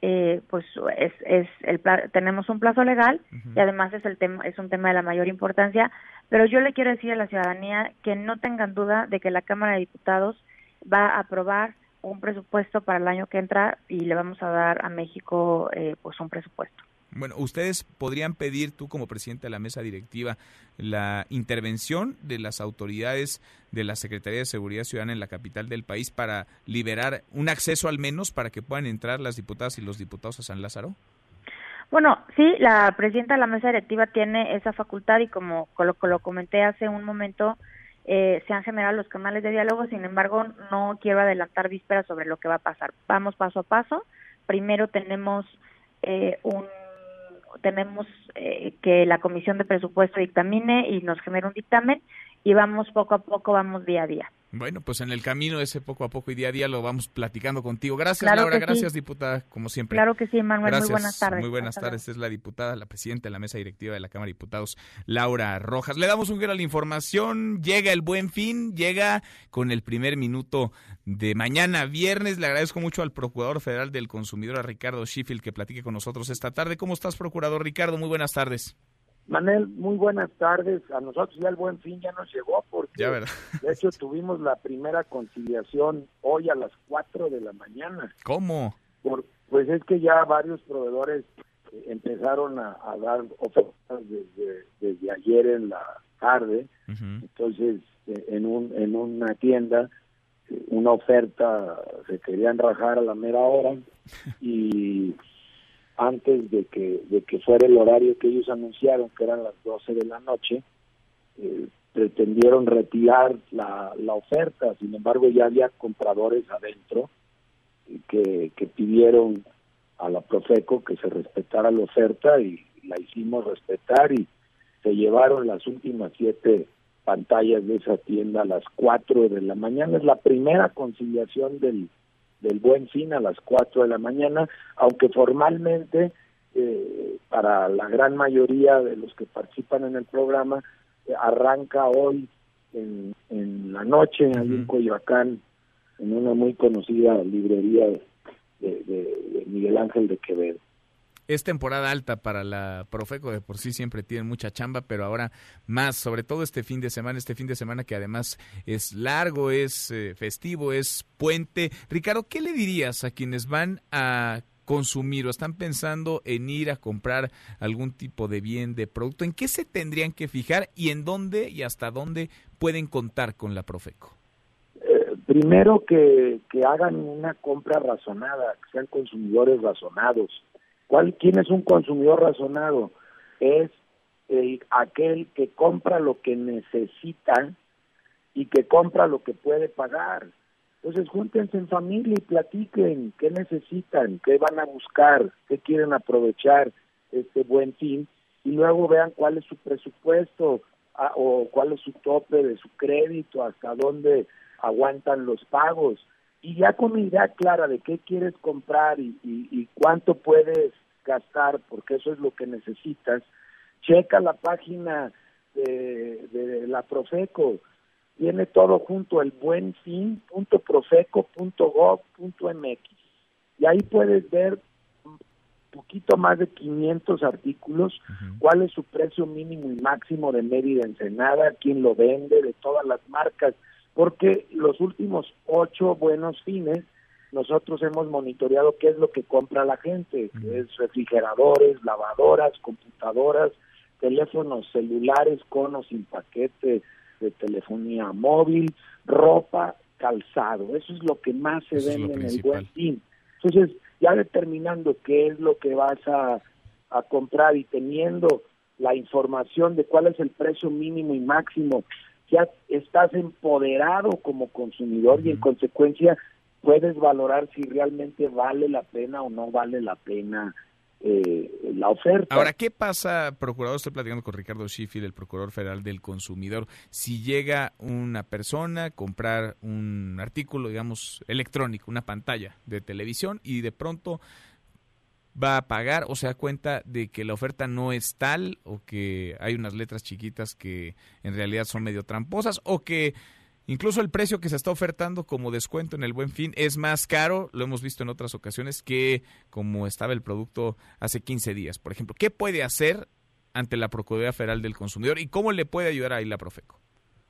eh, pues, es, es el tenemos un plazo legal y además es el tema, es un tema de la mayor importancia. Pero yo le quiero decir a la ciudadanía que no tengan duda de que la Cámara de Diputados va a aprobar un presupuesto para el año que entra y le vamos a dar a México, eh, pues, un presupuesto. Bueno, ustedes podrían pedir, tú como presidente de la mesa directiva, la intervención de las autoridades de la Secretaría de Seguridad Ciudadana en la capital del país para liberar un acceso al menos para que puedan entrar las diputadas y los diputados a San Lázaro. Bueno, sí, la presidenta de la mesa directiva tiene esa facultad y como lo, lo comenté hace un momento, eh, se han generado los canales de diálogo, sin embargo, no quiero adelantar vísperas sobre lo que va a pasar. Vamos paso a paso. Primero tenemos eh, un tenemos eh, que la Comisión de Presupuesto dictamine y nos genere un dictamen y vamos poco a poco, vamos día a día. Bueno, pues en el camino ese poco a poco y día a día lo vamos platicando contigo. Gracias, Laura. Gracias, diputada, como siempre. Claro que sí, Manuel. Muy buenas tardes. Muy buenas tardes. Es la diputada, la presidenta de la mesa directiva de la Cámara de Diputados, Laura Rojas. Le damos un giro a la información. Llega el buen fin, llega con el primer minuto de mañana, viernes. Le agradezco mucho al Procurador Federal del Consumidor, a Ricardo Sheffield, que platique con nosotros esta tarde. ¿Cómo estás, Procurador Ricardo? Muy buenas tardes. Manel, muy buenas tardes. A nosotros ya el buen fin ya nos llegó porque de hecho tuvimos la primera conciliación hoy a las 4 de la mañana. ¿Cómo? Por, pues es que ya varios proveedores eh, empezaron a, dar ofertas desde, desde, ayer en la tarde. Entonces, eh, en, un, en una tienda, eh, una oferta se querían rajar a la mera hora y antes de que, de que fuera el horario que ellos anunciaron, que eran las 12 de la noche, eh, pretendieron retirar la, la oferta, sin embargo ya había compradores adentro que, que pidieron a la Profeco que se respetara la oferta y la hicimos respetar y se llevaron las últimas siete pantallas de esa tienda a las 4 de la mañana. Es la primera conciliación del, del Buen Fin a las 4 de la mañana, aunque formalmente eh, para la gran mayoría de los que participan en el programa eh, arranca hoy en, en la noche en en Coyoacán, en una muy conocida librería de Miguel Ángel de Quevedo es temporada alta para la Profeco, de por sí siempre tienen mucha chamba, pero ahora más, sobre todo este fin de semana, este fin de semana que además es largo, es eh, festivo, es puente. Ricardo, ¿qué le dirías a quienes van a consumir o están pensando en ir a comprar algún tipo de bien, de producto? ¿En qué se tendrían que fijar y en dónde y hasta dónde pueden contar con la Profeco? Eh, primero que, que hagan una compra razonada, que sean consumidores razonados ¿Cuál, ¿Quién es un consumidor razonado? Es el, aquel que compra lo que necesita y que compra lo que puede pagar. Entonces, júntense en familia y platiquen qué necesitan, qué van a buscar, qué quieren aprovechar este buen fin y luego vean cuál es su presupuesto ah, o cuál es su tope de su crédito, hasta dónde aguantan los pagos. Y ya con una idea clara de qué quieres comprar y, y cuánto puedes gastar, porque eso es lo que necesitas, checa la página de, de la Profeco, tiene todo junto, el buenfin.profeco.gov.mx. Y ahí puedes ver un poquito más de 500 artículos, cuál es su precio mínimo y máximo de Mérida Ensenada, quién lo vende, de todas las marcas, porque los últimos ocho buenos fines nosotros hemos monitoreado qué es lo que compra la gente, que es refrigeradores, lavadoras, computadoras, teléfonos celulares con o sin paquete de telefonía móvil, ropa, calzado. Eso es lo que más se vende en el buen fin. Entonces, ya determinando qué es lo que vas a, a comprar y teniendo la información de cuál es el precio mínimo y máximo, ya estás empoderado como consumidor y en consecuencia puedes valorar si realmente vale la pena o no vale la pena eh, la oferta. Ahora, ¿qué pasa, procurador? Estoy platicando con Ricardo Sheffield, el procurador federal del consumidor. Si llega una persona a comprar un artículo, digamos, electrónico, una pantalla de televisión y de pronto va a pagar o se da cuenta de que la oferta no es tal o que hay unas letras chiquitas que en realidad son medio tramposas o que Incluso el precio que se está ofertando como descuento en el buen fin es más caro, lo hemos visto en otras ocasiones, que como estaba el producto hace 15 días. Por ejemplo, ¿qué puede hacer ante la Procuraduría Federal del Consumidor y cómo le puede ayudar ahí la Profeco?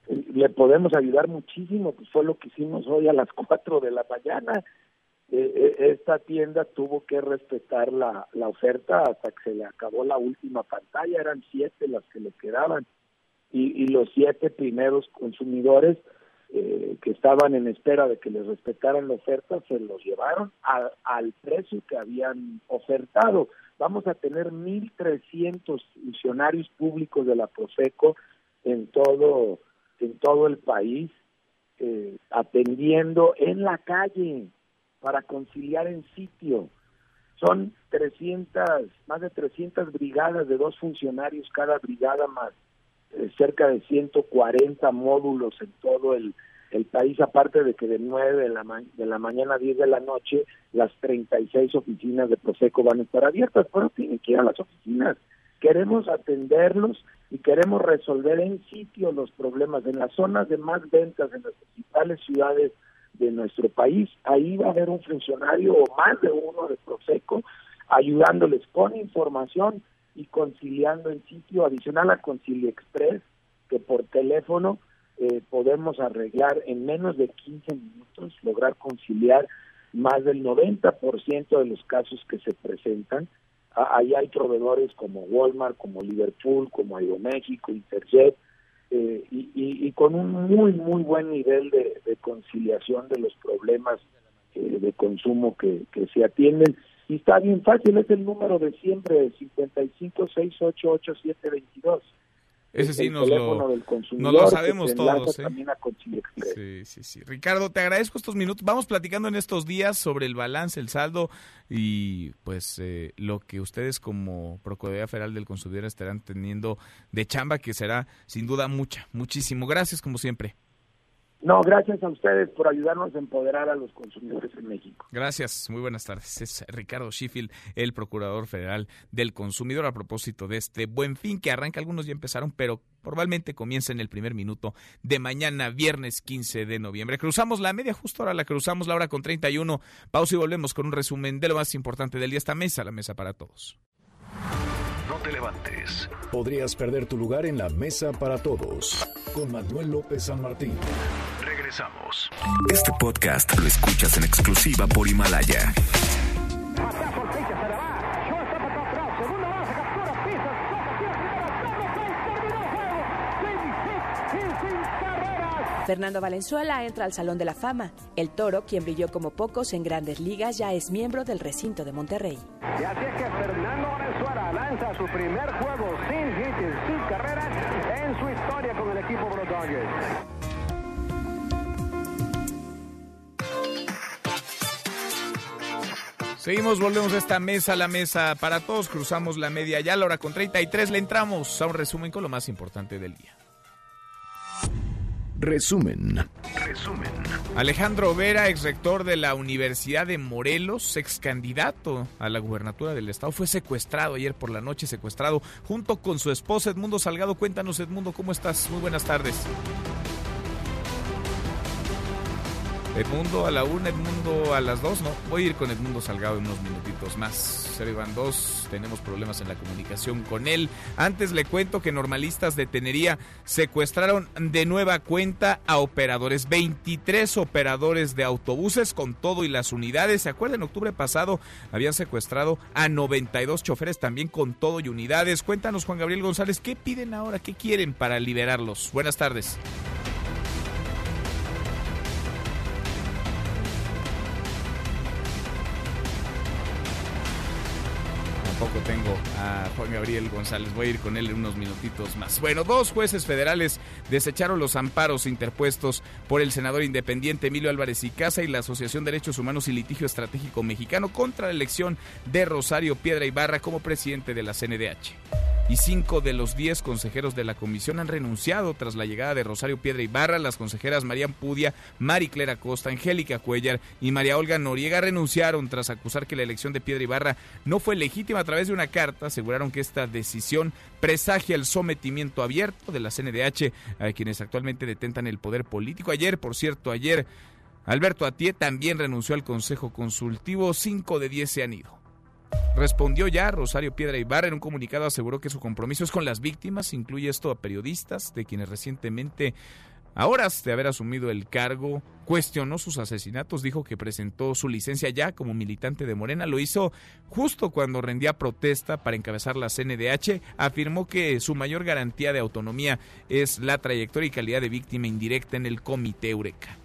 Le podemos ayudar muchísimo, pues fue lo que hicimos hoy a las 4 de la mañana. Eh, eh, esta tienda tuvo que respetar la, la oferta hasta que se le acabó la última pantalla, eran siete las que le quedaban. Y, los siete primeros consumidores eh, que estaban en espera de que les respetaran la oferta se los llevaron al precio que habían ofertado. Vamos a tener 1.300 funcionarios públicos de la Profeco en todo, en todo el país, eh, atendiendo en la calle para conciliar en sitio. Son 300, más de 300 brigadas de dos funcionarios cada brigada más eh, cerca de 140 módulos en todo el, el país, aparte de que de 9 de la, de la mañana a 10 de la noche, las 36 oficinas de Proseco van a estar abiertas, pero tienen que ir a las oficinas. Queremos atenderlos y queremos resolver en sitio los problemas en las zonas de más ventas en las principales ciudades de nuestro país. Ahí va a haber un funcionario o más de uno de Proseco ayudándoles con información y conciliando en sitio adicional a Concilia Express, que por teléfono eh, podemos arreglar en menos de 15 minutos, lograr conciliar más del 90% de los casos que se presentan. ahí hay proveedores como Walmart, como Liverpool, como Aeroméxico, Interjet, eh, y, y, con un muy, muy buen nivel de, conciliación de los problemas eh, de consumo que, que se atienden. Y está bien fácil, es el número de siempre, 55688722. Ese sí nos lo, nos lo sabemos todos. ¿eh? Sí, sí, sí. Ricardo, te agradezco estos minutos. Vamos platicando en estos días sobre el balance, el saldo y pues eh, lo que ustedes como Procuraduría Federal del Consumidor estarán teniendo de chamba, que será sin duda mucha, muchísimo. Gracias como siempre. No, gracias a ustedes por ayudarnos a empoderar a los consumidores en México. Gracias, muy buenas tardes. Es Ricardo Sheffield, el Procurador Federal del Consumidor, a propósito de este buen fin que arranca. Algunos ya empezaron, pero probablemente comienza en el primer minuto de mañana, viernes 15 de noviembre. Cruzamos la media, justo ahora la cruzamos la hora con 31. Pausa y volvemos con un resumen de lo más importante del día. Esta mesa, la mesa para todos. No te levantes. Podrías perder tu lugar en la mesa para todos. Con Manuel López San Martín. Regresamos. Este podcast lo escuchas en exclusiva por Himalaya. Fernando Valenzuela entra al Salón de la Fama. El Toro, quien brilló como pocos en grandes ligas, ya es miembro del recinto de Monterrey. Y así es que Fernando Valenzuela lanza su primer juego sin hits, sin carreras en su historia con el equipo Blue Seguimos, volvemos a esta mesa, la mesa para todos, cruzamos la media ya, la hora con 33 le entramos a un resumen con lo más importante del día. Resumen. Resumen. Alejandro Vera, ex rector de la Universidad de Morelos, ex candidato a la gubernatura del estado, fue secuestrado ayer por la noche, secuestrado junto con su esposa Edmundo Salgado. Cuéntanos, Edmundo, ¿cómo estás? Muy buenas tardes. Edmundo a la una, Edmundo a las dos, no, voy a ir con Edmundo Salgado en unos minutitos más. Cero Iván dos, tenemos problemas en la comunicación con él. Antes le cuento que normalistas de Tenería secuestraron de nueva cuenta a operadores, 23 operadores de autobuses con todo y las unidades. ¿Se acuerdan? En octubre pasado habían secuestrado a 92 choferes también con todo y unidades. Cuéntanos, Juan Gabriel González, ¿qué piden ahora? ¿Qué quieren para liberarlos? Buenas tardes. Tengo a Juan Gabriel González. Voy a ir con él en unos minutitos más. Bueno, dos jueces federales desecharon los amparos interpuestos por el senador independiente Emilio Álvarez y Casa y la Asociación de Derechos Humanos y Litigio Estratégico Mexicano contra la elección de Rosario Piedra Ibarra como presidente de la CNDH y cinco de los diez consejeros de la comisión han renunciado tras la llegada de Rosario Piedra Ibarra. Las consejeras Marían Pudia, Mari Clara Costa, Angélica Cuellar y María Olga Noriega renunciaron tras acusar que la elección de Piedra Ibarra no fue legítima través de una carta. Aseguraron que esta decisión presagia el sometimiento abierto de la CNDH a quienes actualmente detentan el poder político. Ayer, por cierto, ayer Alberto Atié también renunció al Consejo Consultivo. Cinco de diez se han ido. Respondió ya Rosario Piedra Ibarra en un comunicado aseguró que su compromiso es con las víctimas, incluye esto a periodistas de quienes recientemente a horas de haber asumido el cargo, cuestionó sus asesinatos, dijo que presentó su licencia ya como militante de Morena, lo hizo justo cuando rendía protesta para encabezar la CNDH, afirmó que su mayor garantía de autonomía es la trayectoria y calidad de víctima indirecta en el Comité Eureka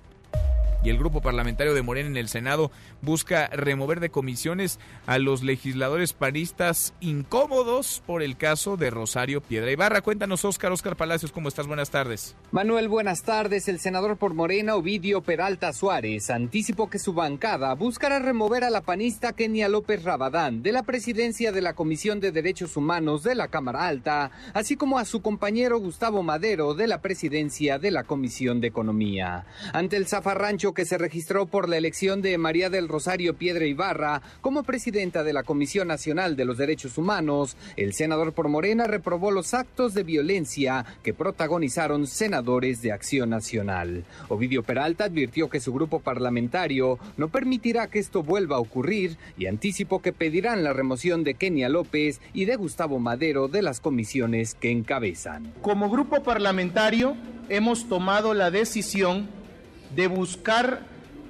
y el grupo parlamentario de Morena en el Senado busca remover de comisiones a los legisladores panistas incómodos por el caso de Rosario Piedra Ibarra. Cuéntanos, Óscar, Óscar Palacios, ¿cómo estás? Buenas tardes. Manuel, buenas tardes. El senador por Morena, Ovidio Peralta Suárez, anticipó que su bancada buscará remover a la panista Kenia López Rabadán de la presidencia de la Comisión de Derechos Humanos de la Cámara Alta, así como a su compañero Gustavo Madero de la presidencia de la Comisión de Economía. Ante el zafarrancho que se registró por la elección de María del Rosario Piedra Ibarra como presidenta de la Comisión Nacional de los Derechos Humanos, el senador por Morena reprobó los actos de violencia que protagonizaron senadores de Acción Nacional. Ovidio Peralta advirtió que su grupo parlamentario no permitirá que esto vuelva a ocurrir y anticipó que pedirán la remoción de Kenia López y de Gustavo Madero de las comisiones que encabezan. Como grupo parlamentario hemos tomado la decisión de buscar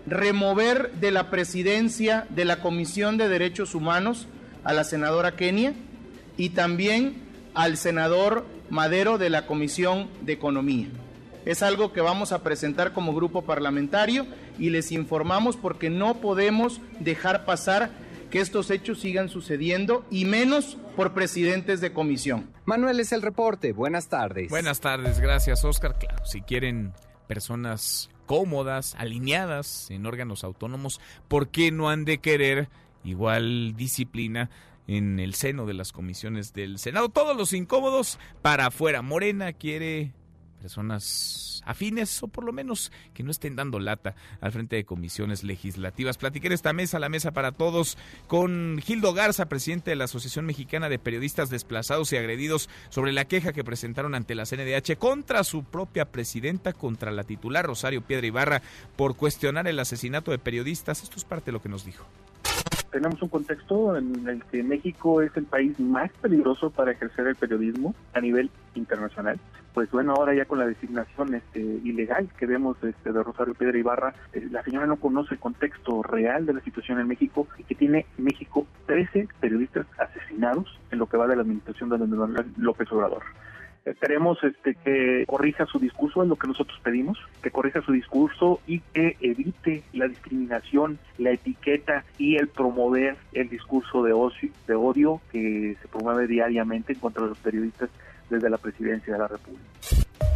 remover de la presidencia de la Comisión de Derechos Humanos a la senadora Kenia y también al senador Madero de la Comisión de Economía. Es algo que vamos a presentar como grupo parlamentario y les informamos porque no podemos dejar pasar que estos hechos sigan sucediendo y menos por presidentes de comisión. Manuel es el reporte. Buenas tardes. Buenas tardes, gracias Oscar. Claro, si quieren personas cómodas, alineadas en órganos autónomos, ¿por qué no han de querer igual disciplina en el seno de las comisiones del Senado? Todos los incómodos para afuera. Morena quiere personas afines o por lo menos que no estén dando lata al frente de comisiones legislativas. Platiqué esta mesa, la mesa para todos, con Gildo Garza, presidente de la Asociación Mexicana de Periodistas Desplazados y Agredidos, sobre la queja que presentaron ante la CNDH contra su propia presidenta, contra la titular Rosario Piedra Ibarra, por cuestionar el asesinato de periodistas. Esto es parte de lo que nos dijo tenemos un contexto en el que México es el país más peligroso para ejercer el periodismo a nivel internacional. Pues bueno, ahora ya con la designación este, ilegal que vemos este, de Rosario Piedra Ibarra, eh, la señora no conoce el contexto real de la situación en México y que tiene México 13 periodistas asesinados en lo que va de la administración de López Obrador. Esperemos este, que corrija su discurso, es lo que nosotros pedimos, que corrija su discurso y que evite la discriminación, la etiqueta y el promover el discurso de odio que se promueve diariamente en contra de los periodistas desde la presidencia de la República.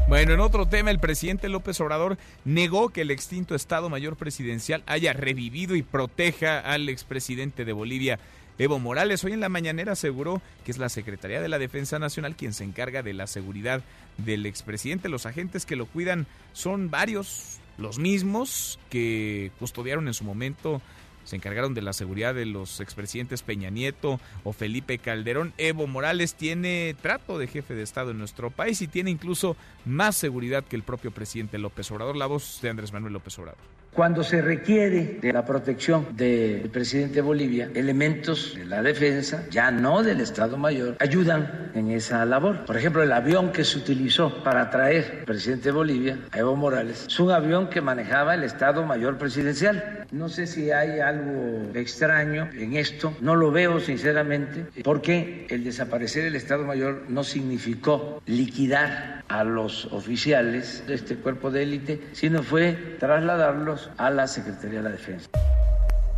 Bueno, en otro tema, el presidente López Obrador negó que el extinto Estado Mayor Presidencial haya revivido y proteja al expresidente de Bolivia, Evo Morales hoy en la mañanera aseguró que es la Secretaría de la Defensa Nacional quien se encarga de la seguridad del expresidente. Los agentes que lo cuidan son varios, los mismos que custodiaron en su momento se encargaron de la seguridad de los expresidentes Peña Nieto o Felipe Calderón. Evo Morales tiene trato de jefe de Estado en nuestro país y tiene incluso más seguridad que el propio presidente López Obrador. La voz de Andrés Manuel López Obrador. Cuando se requiere de la protección del presidente de Bolivia, elementos de la defensa, ya no del Estado Mayor, ayudan en esa labor. Por ejemplo, el avión que se utilizó para traer al presidente de Bolivia, a Evo Morales, es un avión que manejaba el Estado Mayor Presidencial. No sé si hay algo extraño en esto, no lo veo sinceramente, porque el desaparecer el Estado Mayor no significó liquidar a los oficiales de este cuerpo de élite, sino fue trasladarlos a la Secretaría de la Defensa.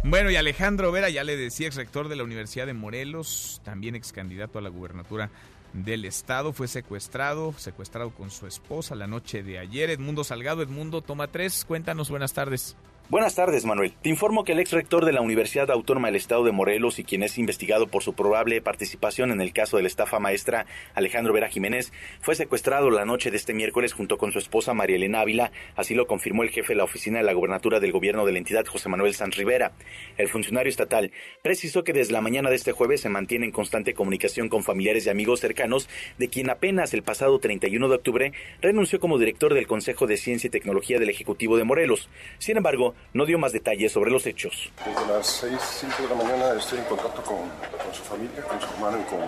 Bueno, y Alejandro Vera, ya le decía, ex rector de la Universidad de Morelos, también ex candidato a la gubernatura del estado, fue secuestrado, secuestrado con su esposa la noche de ayer. Edmundo Salgado, Edmundo, toma tres, cuéntanos, buenas tardes. Buenas tardes, Manuel. Te informo que el ex rector de la Universidad Autónoma del Estado de Morelos y quien es investigado por su probable participación en el caso de la estafa maestra Alejandro Vera Jiménez fue secuestrado la noche de este miércoles junto con su esposa María Elena Ávila, así lo confirmó el jefe de la oficina de la gobernatura del gobierno de la entidad, José Manuel Sanz Rivera. El funcionario estatal precisó que desde la mañana de este jueves se mantiene en constante comunicación con familiares y amigos cercanos de quien apenas el pasado 31 de octubre renunció como director del Consejo de Ciencia y Tecnología del Ejecutivo de Morelos. Sin embargo, no dio más detalles sobre los hechos. Desde las 6, 5 de la mañana estoy en contacto con, con su familia, con su hermano y con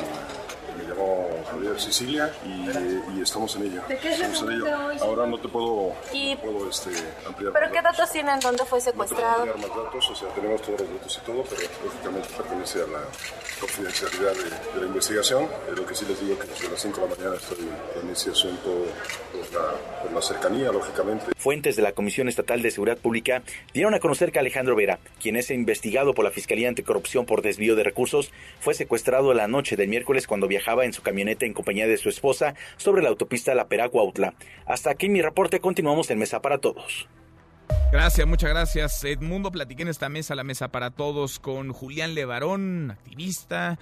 me llamo Javier Sicilia y, y estamos en ella. ¿De qué es estamos en ello. hoy? Ahora no te puedo, Y- no puedo este, ampliar. ¿Pero qué datos tienen? ¿Dónde fue No te puedo secuestrado? ampliar más datos, o sea, tenemos todos los datos y todo, pero lógicamente pertenece a la confidencialidad de, de la investigación. Eh, lo que sí les digo es que desde las 5 de la mañana estoy en ese asunto por la, por la cercanía, lógicamente. Fuentes de la Comisión Estatal de Seguridad Pública dieron a conocer que Alejandro Vera, quien es investigado por la Fiscalía Anticorrupción por desvío de recursos, fue secuestrado la noche del miércoles cuando viajaba en su camioneta en compañía de su esposa sobre la autopista La Peragua-Autla. Hasta aquí mi reporte, continuamos en Mesa para Todos. Gracias, muchas gracias. Edmundo, platiqué en esta mesa, la mesa para todos, con Julián Levarón, activista.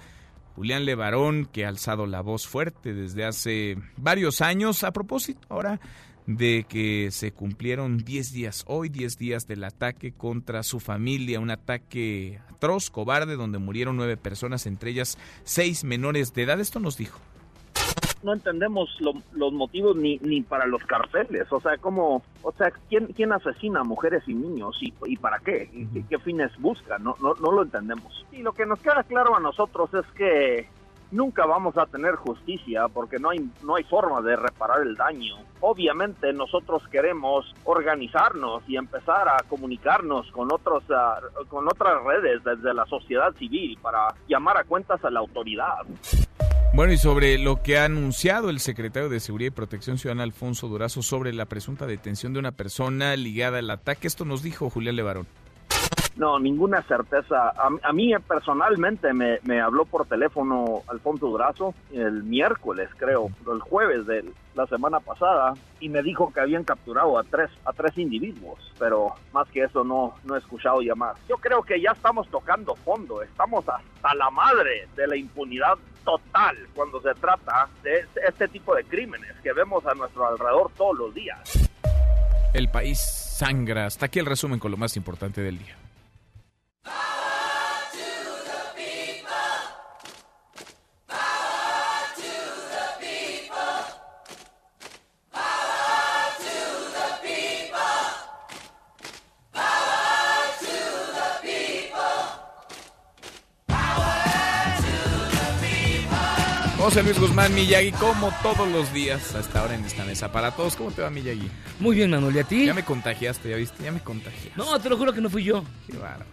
Julián Levarón, que ha alzado la voz fuerte desde hace varios años. A propósito, ahora de que se cumplieron 10 días, hoy 10 días del ataque contra su familia, un ataque atroz, cobarde, donde murieron nueve personas, entre ellas seis menores de edad. Esto nos dijo. no entendemos lo- los motivos ni, ni para los carteles. O sea, como, o sea, ¿quién, quién asesina a mujeres y niños y, y para qué? ¿Y qué, qué fines busca? No, no, no lo entendemos. Y lo que nos queda claro a nosotros es que nunca vamos a tener justicia porque no hay, no hay forma de reparar el daño. Obviamente nosotros queremos organizarnos y empezar a comunicarnos con otros ah, con otras redes desde la sociedad civil para llamar a cuentas a la autoridad. Bueno, y sobre lo que ha anunciado el secretario de Seguridad y Protección Ciudadana, Alfonso Durazo, sobre la presunta detención de una persona ligada al ataque, esto nos dijo Julián Levarón. No, ninguna certeza. A, mí personalmente me, me habló por teléfono Alfonso Durazo el miércoles, creo, el jueves de la semana pasada, y me dijo que habían capturado a tres, a tres individuos, pero más que eso no, no he escuchado llamar. Yo creo que ya estamos tocando fondo, estamos hasta la madre de la impunidad total cuando se trata de este tipo de crímenes que vemos a nuestro alrededor todos los días. El país sangra. Hasta aquí el resumen con lo más importante del día. José Luis Guzmán Miyagi, como todos los días, hasta ahora en esta mesa para todos. ¿Cómo te va, Miyagi? Muy bien, Manuel, ¿y a ti? Ya me contagiaste, ¿ya viste? Ya me contagiaste. No, te lo juro que no fui yo. Qué bárbaro.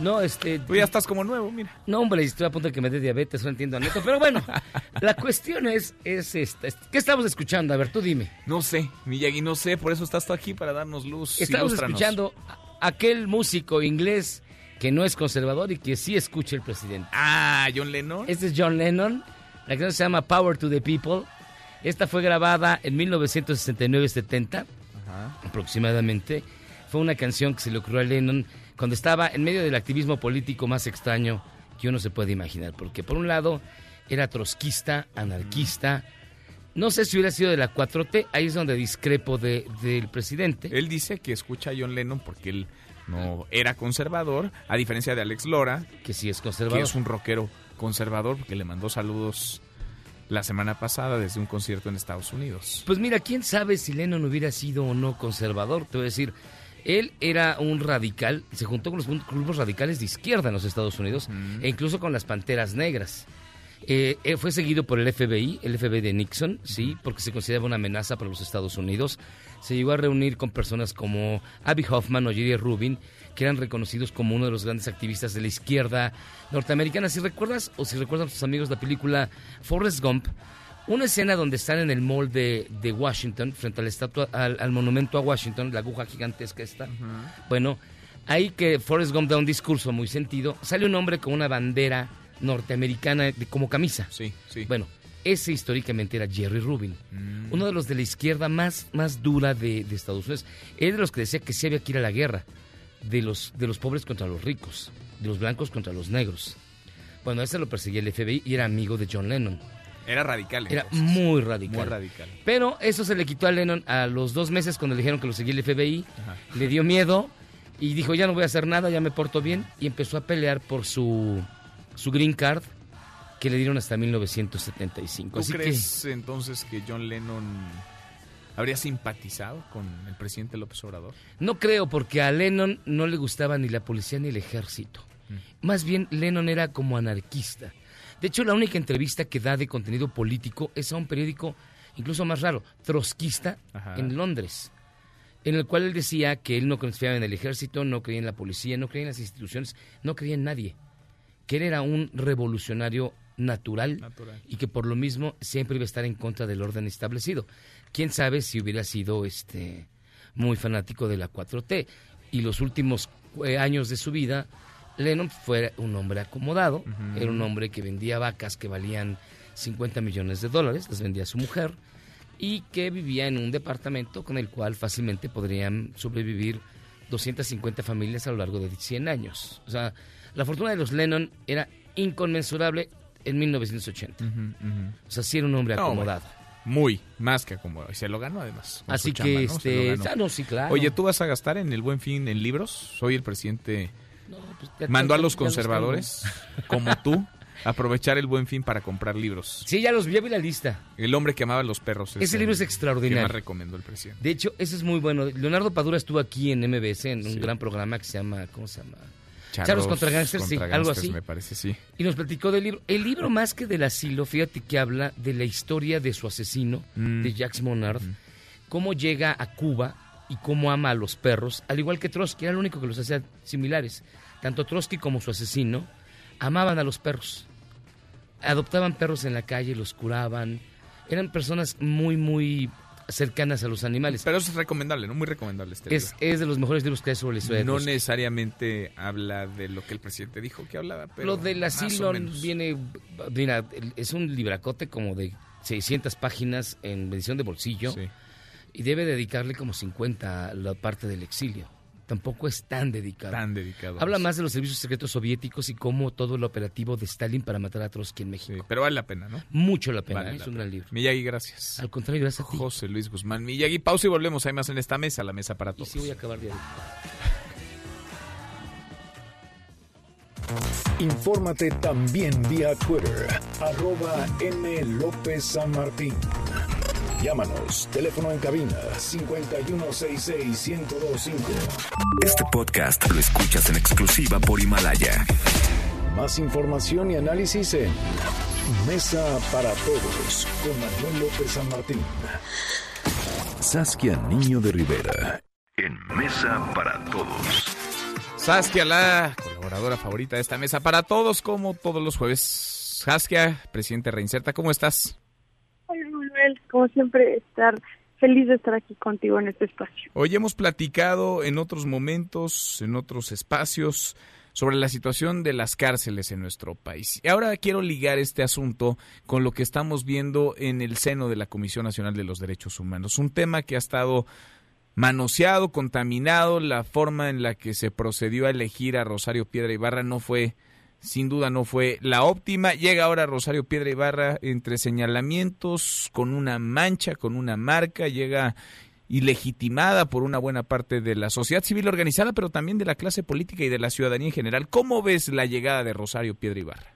No, este... Tú ya estás como nuevo, mira. No, hombre, estoy a punto de que me dé diabetes, no entiendo a neto. Pero bueno, la cuestión es, es esta. es- ¿Qué estamos escuchando? A ver, tú dime. No sé, Miyagi, no sé, por eso estás tú aquí para darnos luz. Estamos Ilústranos. escuchando a aquel músico inglés que no es conservador y que sí escucha el presidente. Ah, John Lennon. Este es John Lennon. La canción se llama Power to the People. Esta fue grabada en 1969-70 aproximadamente. Fue una canción que se le ocurrió a Lennon cuando estaba en medio del activismo político más extraño que uno se puede imaginar. Porque por un lado era trotskista, anarquista. No sé si hubiera sido de la 4T, ahí es donde discrepo de, del presidente. Él dice que escucha a John Lennon porque él no era conservador, a diferencia de Alex Lora, que sí es conservador. Que es un rockero conservador porque le mandó saludos la semana pasada desde un concierto en Estados Unidos. Pues mira, quién sabe si Lennon hubiera sido o no conservador. Te voy a decir, él era un radical, se juntó con los grupos radicales de izquierda en los Estados Unidos e incluso con las Panteras Negras. Eh, eh, fue seguido por el FBI, el FBI de Nixon, sí, porque se consideraba una amenaza para los Estados Unidos. Se llegó a reunir con personas como Abby Hoffman o Jerry Rubin, que eran reconocidos como uno de los grandes activistas de la izquierda norteamericana. Si recuerdas, o si recuerdan tus amigos la película Forrest Gump, una escena donde están en el mall de, Washington, frente a la estatua, al, monumento a Washington, la aguja gigantesca está. Bueno, ahí que Forrest Gump da un discurso muy sentido, sale un hombre con una bandera norteamericana como camisa. Sí, sí. Bueno, ese históricamente era Jerry Rubin, mm. uno de los de la izquierda más, más dura de, de Estados Unidos. Él de los que decía que sí había que ir a la guerra de los, de los pobres contra los ricos, de los blancos contra los negros. Bueno, ese lo perseguía el FBI y era amigo de John Lennon. Era radical. Era muy radical. Muy radical. Pero eso se le quitó a Lennon a los dos meses cuando le dijeron que lo seguía el FBI. Le dio miedo y dijo, ya no voy a hacer nada, ya me porto bien. Y empezó a pelear por su, su green card que le dieron hasta 1975. ¿Tú crees entonces que John Lennon ¿Habría simpatizado con el presidente López Obrador? No creo, porque a Lennon no le gustaba ni la policía ni el ejército. Mm. Más bien, Lennon era como anarquista. De hecho, la única entrevista que da de contenido político es a un periódico, incluso más raro, trotskista, en Londres, en el cual él decía que él no confiaba en el ejército, no creía en la policía, no creía en las instituciones, no creía en nadie. Que él era un revolucionario natural, natural, y que por lo mismo siempre iba a estar en contra del orden establecido quién sabe si hubiera sido este muy fanático de la 4T. Y los últimos eh, años de su vida, Lennon fue un hombre acomodado, era un hombre que vendía vacas que valían 50 millones de dólares, las vendía a su mujer, y que vivía en un departamento con el cual fácilmente podrían sobrevivir 250 familias a lo largo de 100 años. O sea, la fortuna de los Lennon era inconmensurable en 1980. O sea, sí era un hombre acomodado. Muy, más que como y se lo ganó además. Así que, este, ah, no, sí, claro. Oye, ¿tú vas a gastar en el Buen Fin en libros? Soy el presidente. Pues, mandó a los conservadores, como tú, aprovechar el Buen Fin para comprar libros. Sí, ya los vi, vi la lista. El hombre que amaba los perros. Ese libro es extraordinario. Que más recomendó el presidente. De hecho, ese es muy bueno. Leonardo Padura estuvo aquí en MBS en un gran programa que se llama, ¿cómo se llama? Charlos, contra Gangsters, sí, algo así. Me parece, sí. Y nos platicó del libro. El libro, más que del asilo, fíjate que habla de la historia de su asesino, mm. de Jacques Monard, mm. cómo llega a Cuba y cómo ama a los perros, al igual que Trotsky, era el único que los hacía similares. Tanto Trotsky como su asesino amaban a los perros. Adoptaban perros en la calle, los curaban. Eran personas muy, muy cercanas a los animales. Pero es recomendable, ¿no? Muy recomendable este es, Es de los mejores libros que hay sobre la historia. No necesariamente habla de lo que el presidente dijo que hablaba, pero Lo del asilo viene, mira, es un libracote como de 600 páginas en edición de bolsillo y debe dedicarle como 50 a la parte del exilio tampoco es tan dedicado. Tan dedicado. Habla más de los servicios secretos soviéticos y cómo todo el operativo de Stalin para matar a Trotsky en México. pero vale la pena, ¿no? Mucho la pena, es un gran libro. Miyagi, gracias. Al contrario, gracias a ti. José Luis Guzmán. Miyagi, pausa y volvemos. Hay más en esta mesa, la mesa para todos. Y sí voy a acabar de ahí. Infórmate también vía Twitter, arroba M. López San Martín. Llámanos, teléfono en cabina 5166-125. Este podcast lo escuchas en exclusiva por Himalaya. Más información y análisis en Mesa para Todos con Manuel López San Martín. Saskia Niño de Rivera en Mesa para Todos. Saskia, la colaboradora favorita de esta Mesa para Todos, como todos los jueves. Saskia, presidente Reinserta, ¿cómo estás? Como siempre, estar feliz de estar aquí contigo en este espacio. Hoy hemos platicado en otros momentos, en otros espacios, sobre la situación de las cárceles en nuestro país. Y ahora quiero ligar este asunto con lo que estamos viendo en el seno de la Comisión Nacional de los Derechos Humanos, un tema que ha estado manoseado, contaminado, la forma en la que se procedió a elegir a Rosario Piedra Ibarra no fue sin duda no fue la óptima. Llega ahora Rosario Piedra Ibarra entre señalamientos, con una mancha, con una marca, llega ilegitimada por una buena parte de la sociedad civil organizada, pero también de la clase política y de la ciudadanía en general. ¿Cómo ves la llegada de Rosario Piedra Ibarra?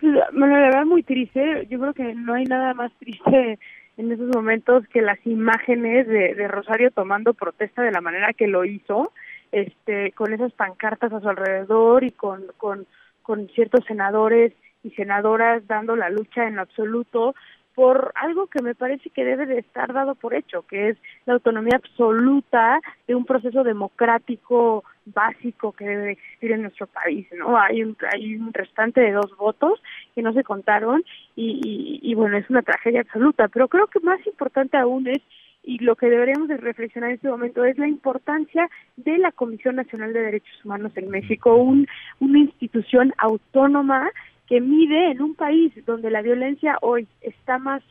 Bueno, la verdad muy triste. Yo creo que no hay nada más triste en esos momentos que las imágenes de, de Rosario tomando protesta de la manera que lo hizo, este, con esas pancartas a su alrededor y con, con, con ciertos senadores y senadoras dando la lucha en absoluto por algo que me parece que debe de estar dado por hecho, que es la autonomía absoluta de un proceso democrático básico que debe existir en nuestro país, ¿no? Hay un, hay un restante de dos votos que no se contaron y, y, bueno, es una tragedia absoluta, pero creo que más importante aún es y lo que deberíamos de reflexionar en este momento es la importancia de la Comisión Nacional de Derechos Humanos en México, un, una institución autónoma que mide en un país donde la violencia hoy está más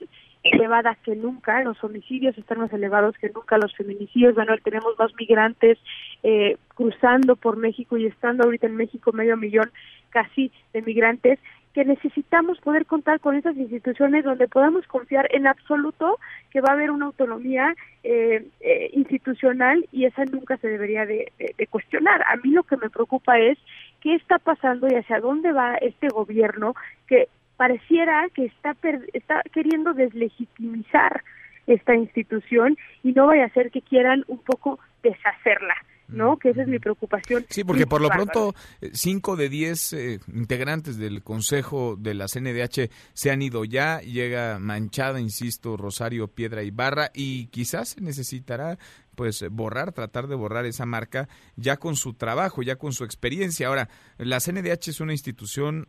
elevada que nunca, los homicidios están más elevados que nunca, los feminicidios, bueno, tenemos más migrantes eh, cruzando por México y estando ahorita en México medio millón casi de migrantes, que necesitamos poder contar con esas instituciones donde podamos confiar en absoluto que va a haber una autonomía eh, eh, institucional y esa nunca se debería de, cuestionar. A mí lo que me preocupa es qué está pasando y hacia dónde va este gobierno que pareciera que está, está queriendo deslegitimizar esta institución y no vaya a ser que quieran un poco deshacerla. ¿No? Que esa es mi preocupación. Sí, porque por lo pronto eh, cinco de diez eh, integrantes del Consejo de la CNDH se han ido ya, llega manchada, insisto, Rosario Piedra Ibarra y quizás se necesitará pues borrar, tratar de borrar esa marca ya con su trabajo, ya con su experiencia. Ahora, la CNDH es una institución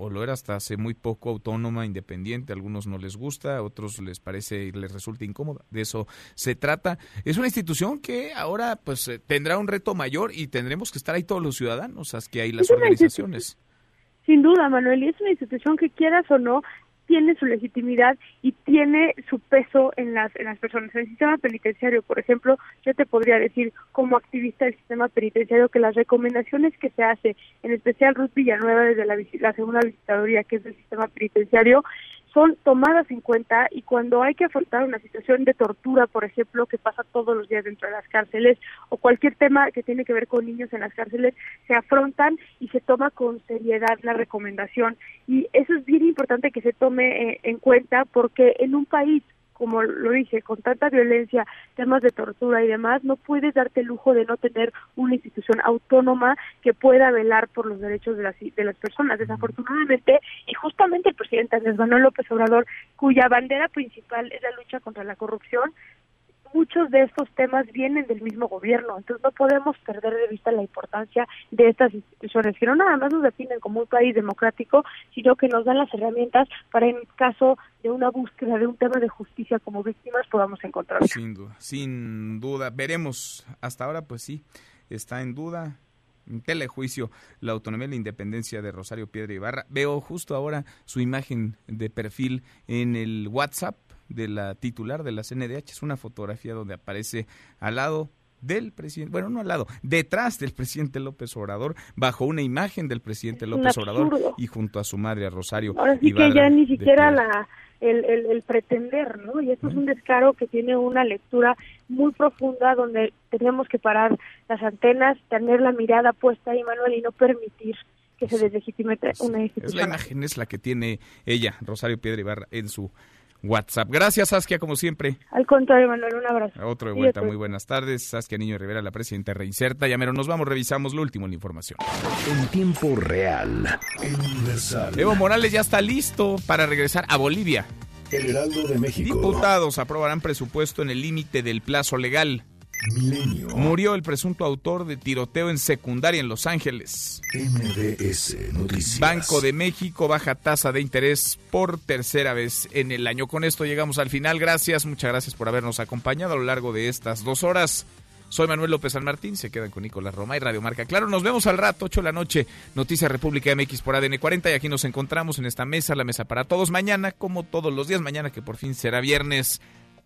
o lo era hasta hace muy poco autónoma, independiente, a algunos no les gusta, a otros les parece y les resulta incómoda. De eso se trata. Es una institución que ahora pues eh, tendrá un reto mayor y tendremos que estar ahí todos los ciudadanos, que hay las organizaciones. Sin duda, Manuel, y es una institución que quieras o no tiene su legitimidad y tiene su peso en las, en las personas. En el sistema penitenciario, por ejemplo, yo te podría decir como activista del sistema penitenciario que las recomendaciones que se hace, en especial Ruth Villanueva desde la, segunda visitaduría que es del sistema penitenciario, son tomadas en cuenta y cuando hay que afrontar una situación de tortura, por ejemplo, que pasa todos los días dentro de las cárceles, o cualquier tema que tiene que ver con niños en las cárceles, se afrontan y se toma con seriedad la recomendación. Y eso es bien importante que se tome eh, en cuenta porque en un país como lo dije, con tanta violencia, temas de tortura y demás, no puedes darte el lujo de no tener una institución autónoma que pueda velar por los derechos de las, de las personas. Desafortunadamente, y justamente el presidente Andrés Manuel López Obrador, cuya bandera principal es la lucha contra la corrupción, muchos de estos temas vienen del mismo gobierno, entonces no podemos perder de vista la importancia de estas instituciones, que no nada más nos definen como un país democrático, sino que nos dan las herramientas para en caso de una búsqueda de un tema de justicia como víctimas podamos encontrar. Sin duda, sin duda, veremos, hasta ahora pues sí, está en duda, en telejuicio la autonomía y la independencia de Rosario Piedra Ibarra. Veo justo ahora su imagen de perfil en el WhatsApp de la titular de la CNDH. Es una fotografía donde aparece al lado del presidente, bueno, no al lado, detrás del presidente López Obrador, bajo una imagen del presidente López Obrador y junto a su madre, a Rosario. Ahora sí que ya ni siquiera la, el, el, pretender, ¿no? Y esto es un descaro que tiene una lectura muy profunda donde tenemos que parar las antenas, tener la mirada puesta ahí, Manuel, y no permitir que se deslegitime una institución. Es la imagen, es la que tiene ella, Rosario Piedra Ibarra, en su WhatsApp. Gracias, Saskia, como siempre. Al contrario, Manuel, un abrazo. Otro de vuelta, muy buenas tardes. Saskia Niño Rivera, la presidenta Reinserta. Ya mero nos vamos, revisamos lo último en la información. En tiempo real, universal. Evo Morales ya está listo para regresar a Bolivia. El Heraldo de México. Diputados aprobarán presupuesto en el límite del plazo legal. Milenio. Murió el presunto autor de tiroteo en secundaria en Los Ángeles. MDS Noticias. Banco de México baja tasa de interés por tercera vez en el año. Con esto llegamos al final. Gracias, muchas gracias por habernos acompañado a lo largo de estas dos horas. Soy Manuel López San Martín, se quedan con Nicolás Roma y Radio Marca. Claro, nos vemos al rato, 8 de la noche, Noticias República MX por ADN 40 y aquí nos encontramos en esta mesa, la mesa para todos. Mañana, como todos los días, mañana que por fin será viernes,